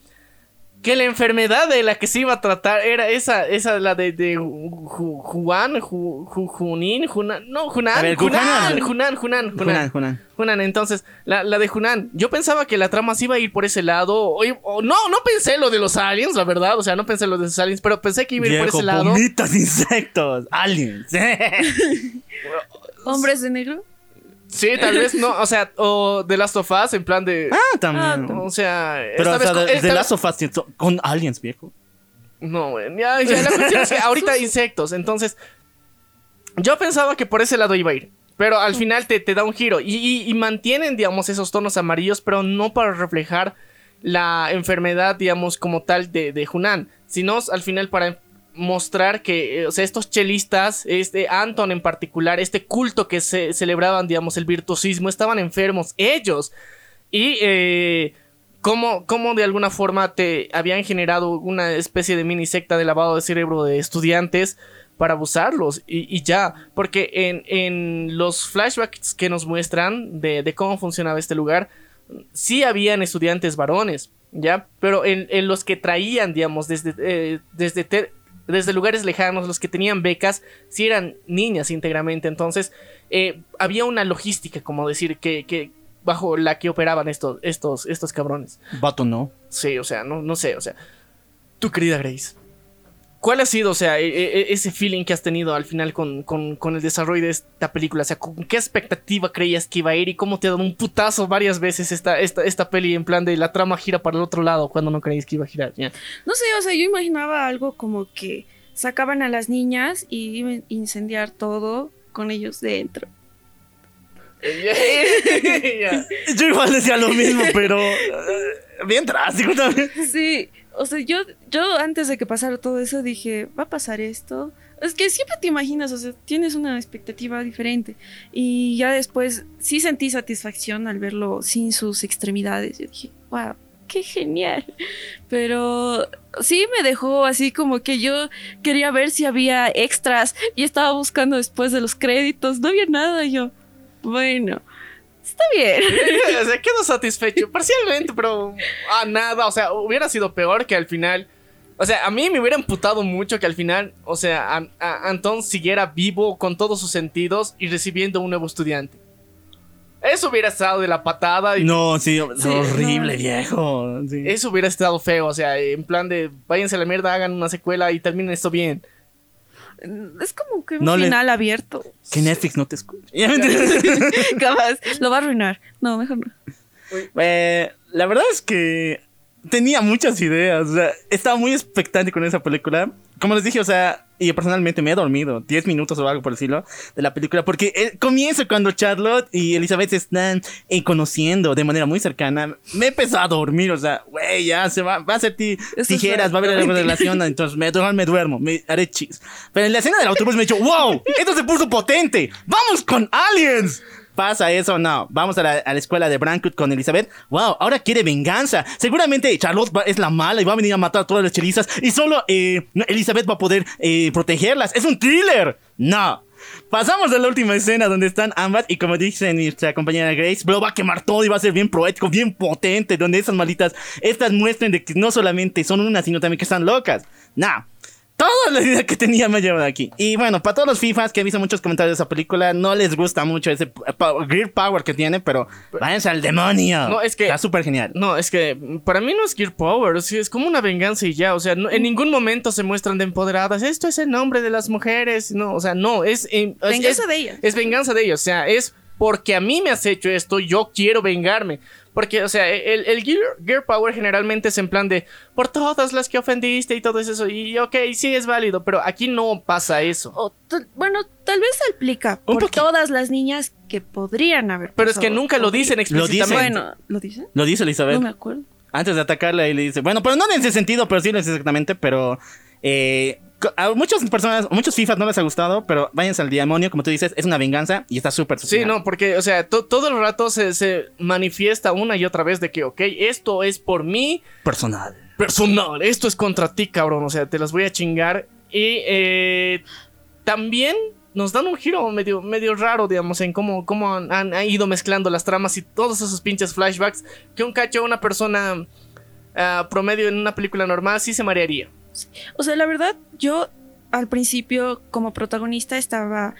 que la enfermedad de la que se iba a tratar era esa, esa la de, de Ju- Juan, Ju- Ju- Junín, Junan, no, Junan, ver, Junan, Junan. Junan, Junan, Junan, Junan. Junan, entonces, la, la de Junan, yo pensaba que la trama se iba a ir por ese lado. O, o no, no pensé lo de los aliens, la verdad. O sea, no pensé lo de los aliens, pero pensé que iba a ir por ese lado. bonitos insectos, aliens. Hombres de negro. Sí, tal vez no. O sea, o de Last of Us, en plan de. ah, también. O sea, pero esta o sea, de, esta vez- Last of Us con aliens, viejo. No, güey. Ya, ya, la cuestión es que ahorita insectos. Entonces, yo pensaba que por ese lado iba a ir. Pero al final te, te da un giro. Y, y- y mantienen, digamos, esos tonos amarillos, pero no para reflejar la enfermedad, digamos, como tal de, de Hunan. Sino al final para mostrar que, eh, o sea, estos chelistas, este Anton en particular, este culto que se celebraban, digamos, el virtuosismo, estaban enfermos ellos. Y eh, cómo, cómo de alguna forma te habían generado una especie de mini secta de lavado de cerebro de estudiantes para abusarlos y, ya, porque en, en los flashbacks que nos muestran de, cómo funcionaba este lugar, sí habían estudiantes varones, ¿ya? Pero en, en los que traían, digamos, desde, eh, desde, desde lugares lejanos, los que tenían becas, sí eran niñas íntegramente. Entonces, eh, había una logística, como decir, que, que bajo la que operaban estos, estos, estos cabrones. Vato no. Sí, o sea, no, no sé, o sea. Tu querida Grace. ¿Cuál ha sido, o sea, e- e- ese feeling que has tenido al final con, con- con el desarrollo de esta película? O sea, ¿con qué expectativa creías que iba a ir y cómo te ha dado un putazo varias veces esta, esta, esta peli en plan de la trama gira para el otro lado cuando no creías que iba a girar? No sé, o sea, yo imaginaba algo como que sacaban a las niñas y iban a incendiar todo con ellos dentro. Yo igual decía lo mismo, pero eh, bien drástico también. Sí, o sea, yo, yo antes de que pasara todo eso dije, va a pasar esto. Es que siempre te imaginas, o sea, tienes una expectativa diferente. Y ya después sí sentí satisfacción al verlo sin sus extremidades. Yo dije, wow, qué genial. Pero sí me dejó así como que yo quería ver si había extras y estaba buscando después de los créditos. No había nada. Y yo, bueno, está bien. o sea, quedo satisfecho parcialmente, pero a nada, o sea, hubiera sido peor que al final. O sea, a mí me hubiera emputado mucho que al final, o sea, a- a- Anton siguiera vivo con todos sus sentidos y recibiendo un nuevo estudiante. Eso hubiera estado de la patada y No, sí, horrible, no. viejo. sí. eso hubiera estado feo, o sea, en plan de váyanse a la mierda, hagan una secuela y terminen esto bien. Es como que un No le- final abierto. Que Netflix no te escuche. Capaz, lo va a arruinar. No, mejor no. Eh, la verdad es que tenía muchas ideas. O sea, estaba muy expectante con esa película. Como les dije, o sea, y personalmente me he dormido 10 minutos o algo por decirlo de la película. Porque eh, comienza cuando Charlotte y Elizabeth se están eh, conociendo de manera muy cercana. Me he empezado a dormir, o sea, güey, ya se va, va a ser ti- es tijeras, va a haber alguna relación. Entonces me, duermo, me duermo, me haré chis. Pero en la escena del autobús me he dicho, wow, esto se puso potente. Vamos con aliens. Pasa eso, no. Vamos a la, escuela de Brankwood con Elizabeth. Wow, ahora quiere venganza. Seguramente Charlotte va- es la mala y va a venir a matar a todas las chelizas. Y solo eh, Elizabeth va a poder eh, protegerlas. Es un thriller. No. Pasamos a la última escena donde están ambas y como dice nuestra compañera Grace, bro, va a quemar todo y va a ser bien poético, bien potente, donde esas malitas, estas muestren de que no solamente son unas, sino también que están locas. Nah. Toda la idea que tenía me ha llevado aquí. Y bueno, para todos los FIFAs que he visto muchos comentarios de esa película, no les gusta mucho ese Gear Power que tiene, pero váyanse al demonio. No, es que- Está súper genial. No, es que para mí no es Gear Power, sea, es como una venganza y ya, o sea, no- en ningún momento se muestran de empoderadas, esto es el nombre de las mujeres, no, o sea, no, es... es- Venganza es- de ellas. Es venganza de ellos, o sea, es porque a mí me has hecho esto, yo quiero vengarme. Porque, o sea, el, el Gear, Gear Power generalmente es en plan de por todas las que ofendiste y todo eso. Y ok, sí es válido, pero aquí no pasa eso. O bueno, tal vez se aplica Un por poquito. todas las niñas que podrían haber. Pero es que nunca lo dicen Lo dicen. explícitamente. Bueno, ¿lo dicen? Lo dice Elizabeth. No me acuerdo. Antes de atacarla y le dice, bueno, pero no en ese sentido, pero sí lo dice exactamente, pero eh, a muchas personas, a muchos FIFAs no les ha gustado, pero váyanse al demonio, como tú dices, es una venganza y está súper Sí, no, porque, o sea, to- todo el rato se, se manifiesta una y otra vez de que, ok, esto es por mí, personal. personal. Esto es contra ti, cabrón. O sea, te las voy a chingar. Y eh, también nos dan un giro medio, medio raro, digamos, en cómo, cómo han, han- han ido mezclando las tramas y todos esos pinches flashbacks que un cacho una persona ah, promedio en una película normal sí se marearía. O sea, la verdad, yo al principio como protagonista estaba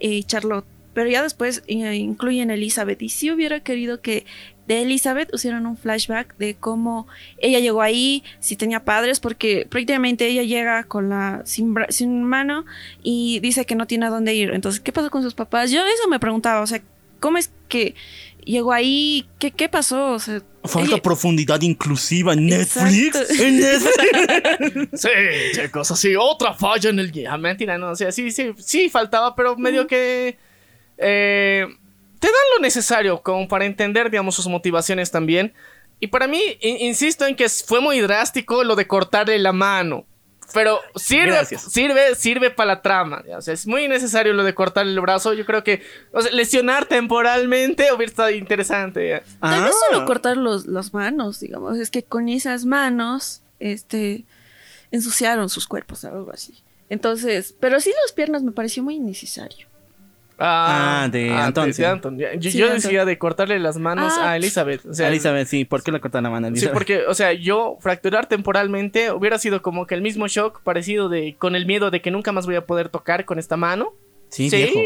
eh, Charlotte, pero ya después eh, incluyen Elizabeth. Y si hubiera querido que de Elizabeth hicieran un flashback de cómo ella llegó ahí, si tenía padres, porque prácticamente ella llega con la sin mano y dice que no tiene a dónde ir. Entonces, ¿qué pasó con sus papás? Yo eso me preguntaba, o sea, ¿cómo es que llegó ahí? ¿Qué, qué pasó? O sea, Falta profundidad inclusiva en Netflix. En Netflix. Sí, chicos, así, otra falla en el guion. Mentira, no, o sea, sí, sí, sí faltaba, pero medio que... eh, te dan lo necesario como para entender, digamos, sus motivaciones también. Y para mí, in- insisto en que fue muy drástico lo de cortarle la mano. Pero sirve, Gracias. sirve, sirve para la trama. ya, O sea, es muy necesario lo de cortarle el brazo. Yo creo que o sea, lesionar temporalmente hubiera estado interesante. ya. Tal vez Ah. solo cortar los, las manos, digamos. Es que con esas manos, este, ensuciaron sus cuerpos, algo así. Entonces, pero sí las piernas me pareció muy innecesario. Ah, de Anton, de sí. Anton. Yo, Sí, yo decía de cortarle las manos Ah, a Elizabeth. O sea, Elizabeth, sí, ¿por qué le cortan la mano a Sí, Elizabeth? porque, o sea, yo fracturar temporalmente hubiera sido como que el mismo shock parecido de con el miedo de que nunca más voy a poder tocar con esta mano. Sí, viejo.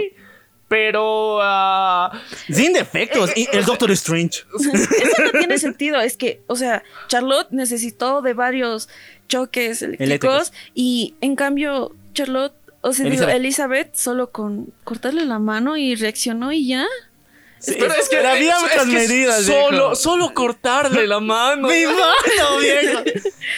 pero ah, Sin defectos. Y el Doctor Strange. Eso no tiene sentido. Es que, o sea, Charlotte necesitó de varios choques eléctricos Eléctricos. y en cambio Charlotte, o sea, digo, Elizabeth. Elizabeth solo con cortarle la mano y reaccionó y ya. pero es que había es- muchas es que medidas, Solo, viejo. solo cortarle la mano. ¡Mi mano, viejo!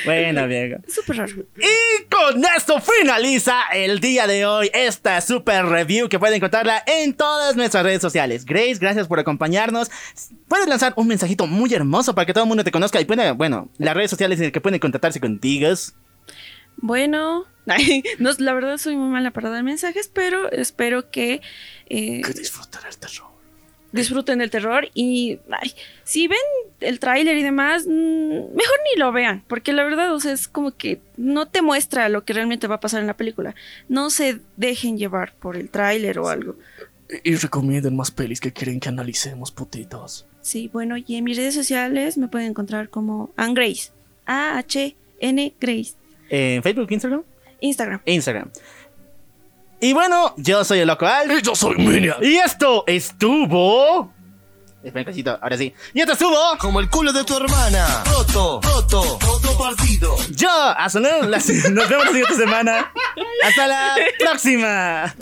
Bueno, viejo. Súper raro. Y con esto finaliza el día de hoy esta super review que pueden encontrarla en todas nuestras redes sociales. Grace, gracias por acompañarnos. Puedes lanzar un mensajito muy hermoso para que todo el mundo te conozca y puede, bueno, las redes sociales en las que pueden contactarse contigo. Bueno, no, la verdad soy muy mala para dar mensajes, pero espero que eh, Que disfrutar el terror. disfruten el terror y ay, si ven el tráiler y demás, mm, mejor ni lo vean, porque la verdad, o sea, es como que no te muestra lo que realmente va a pasar en la película. No se dejen llevar por el tráiler o algo. Y recomienden más pelis que quieren que analicemos, putitos. Sí, bueno, y en mis redes sociales me pueden encontrar como Ann Grace. A-H-N Grace. En Facebook, Instagram. Instagram. Instagram. Y bueno, yo soy el loco Al. Y yo soy Minion. Y esto estuvo. Espera un cachito, ahora sí. Y esto estuvo. Como el culo de tu hermana. Roto, roto, roto partido. Yo, hasta luego. las- Nos vemos la siguiente semana. Hasta la próxima.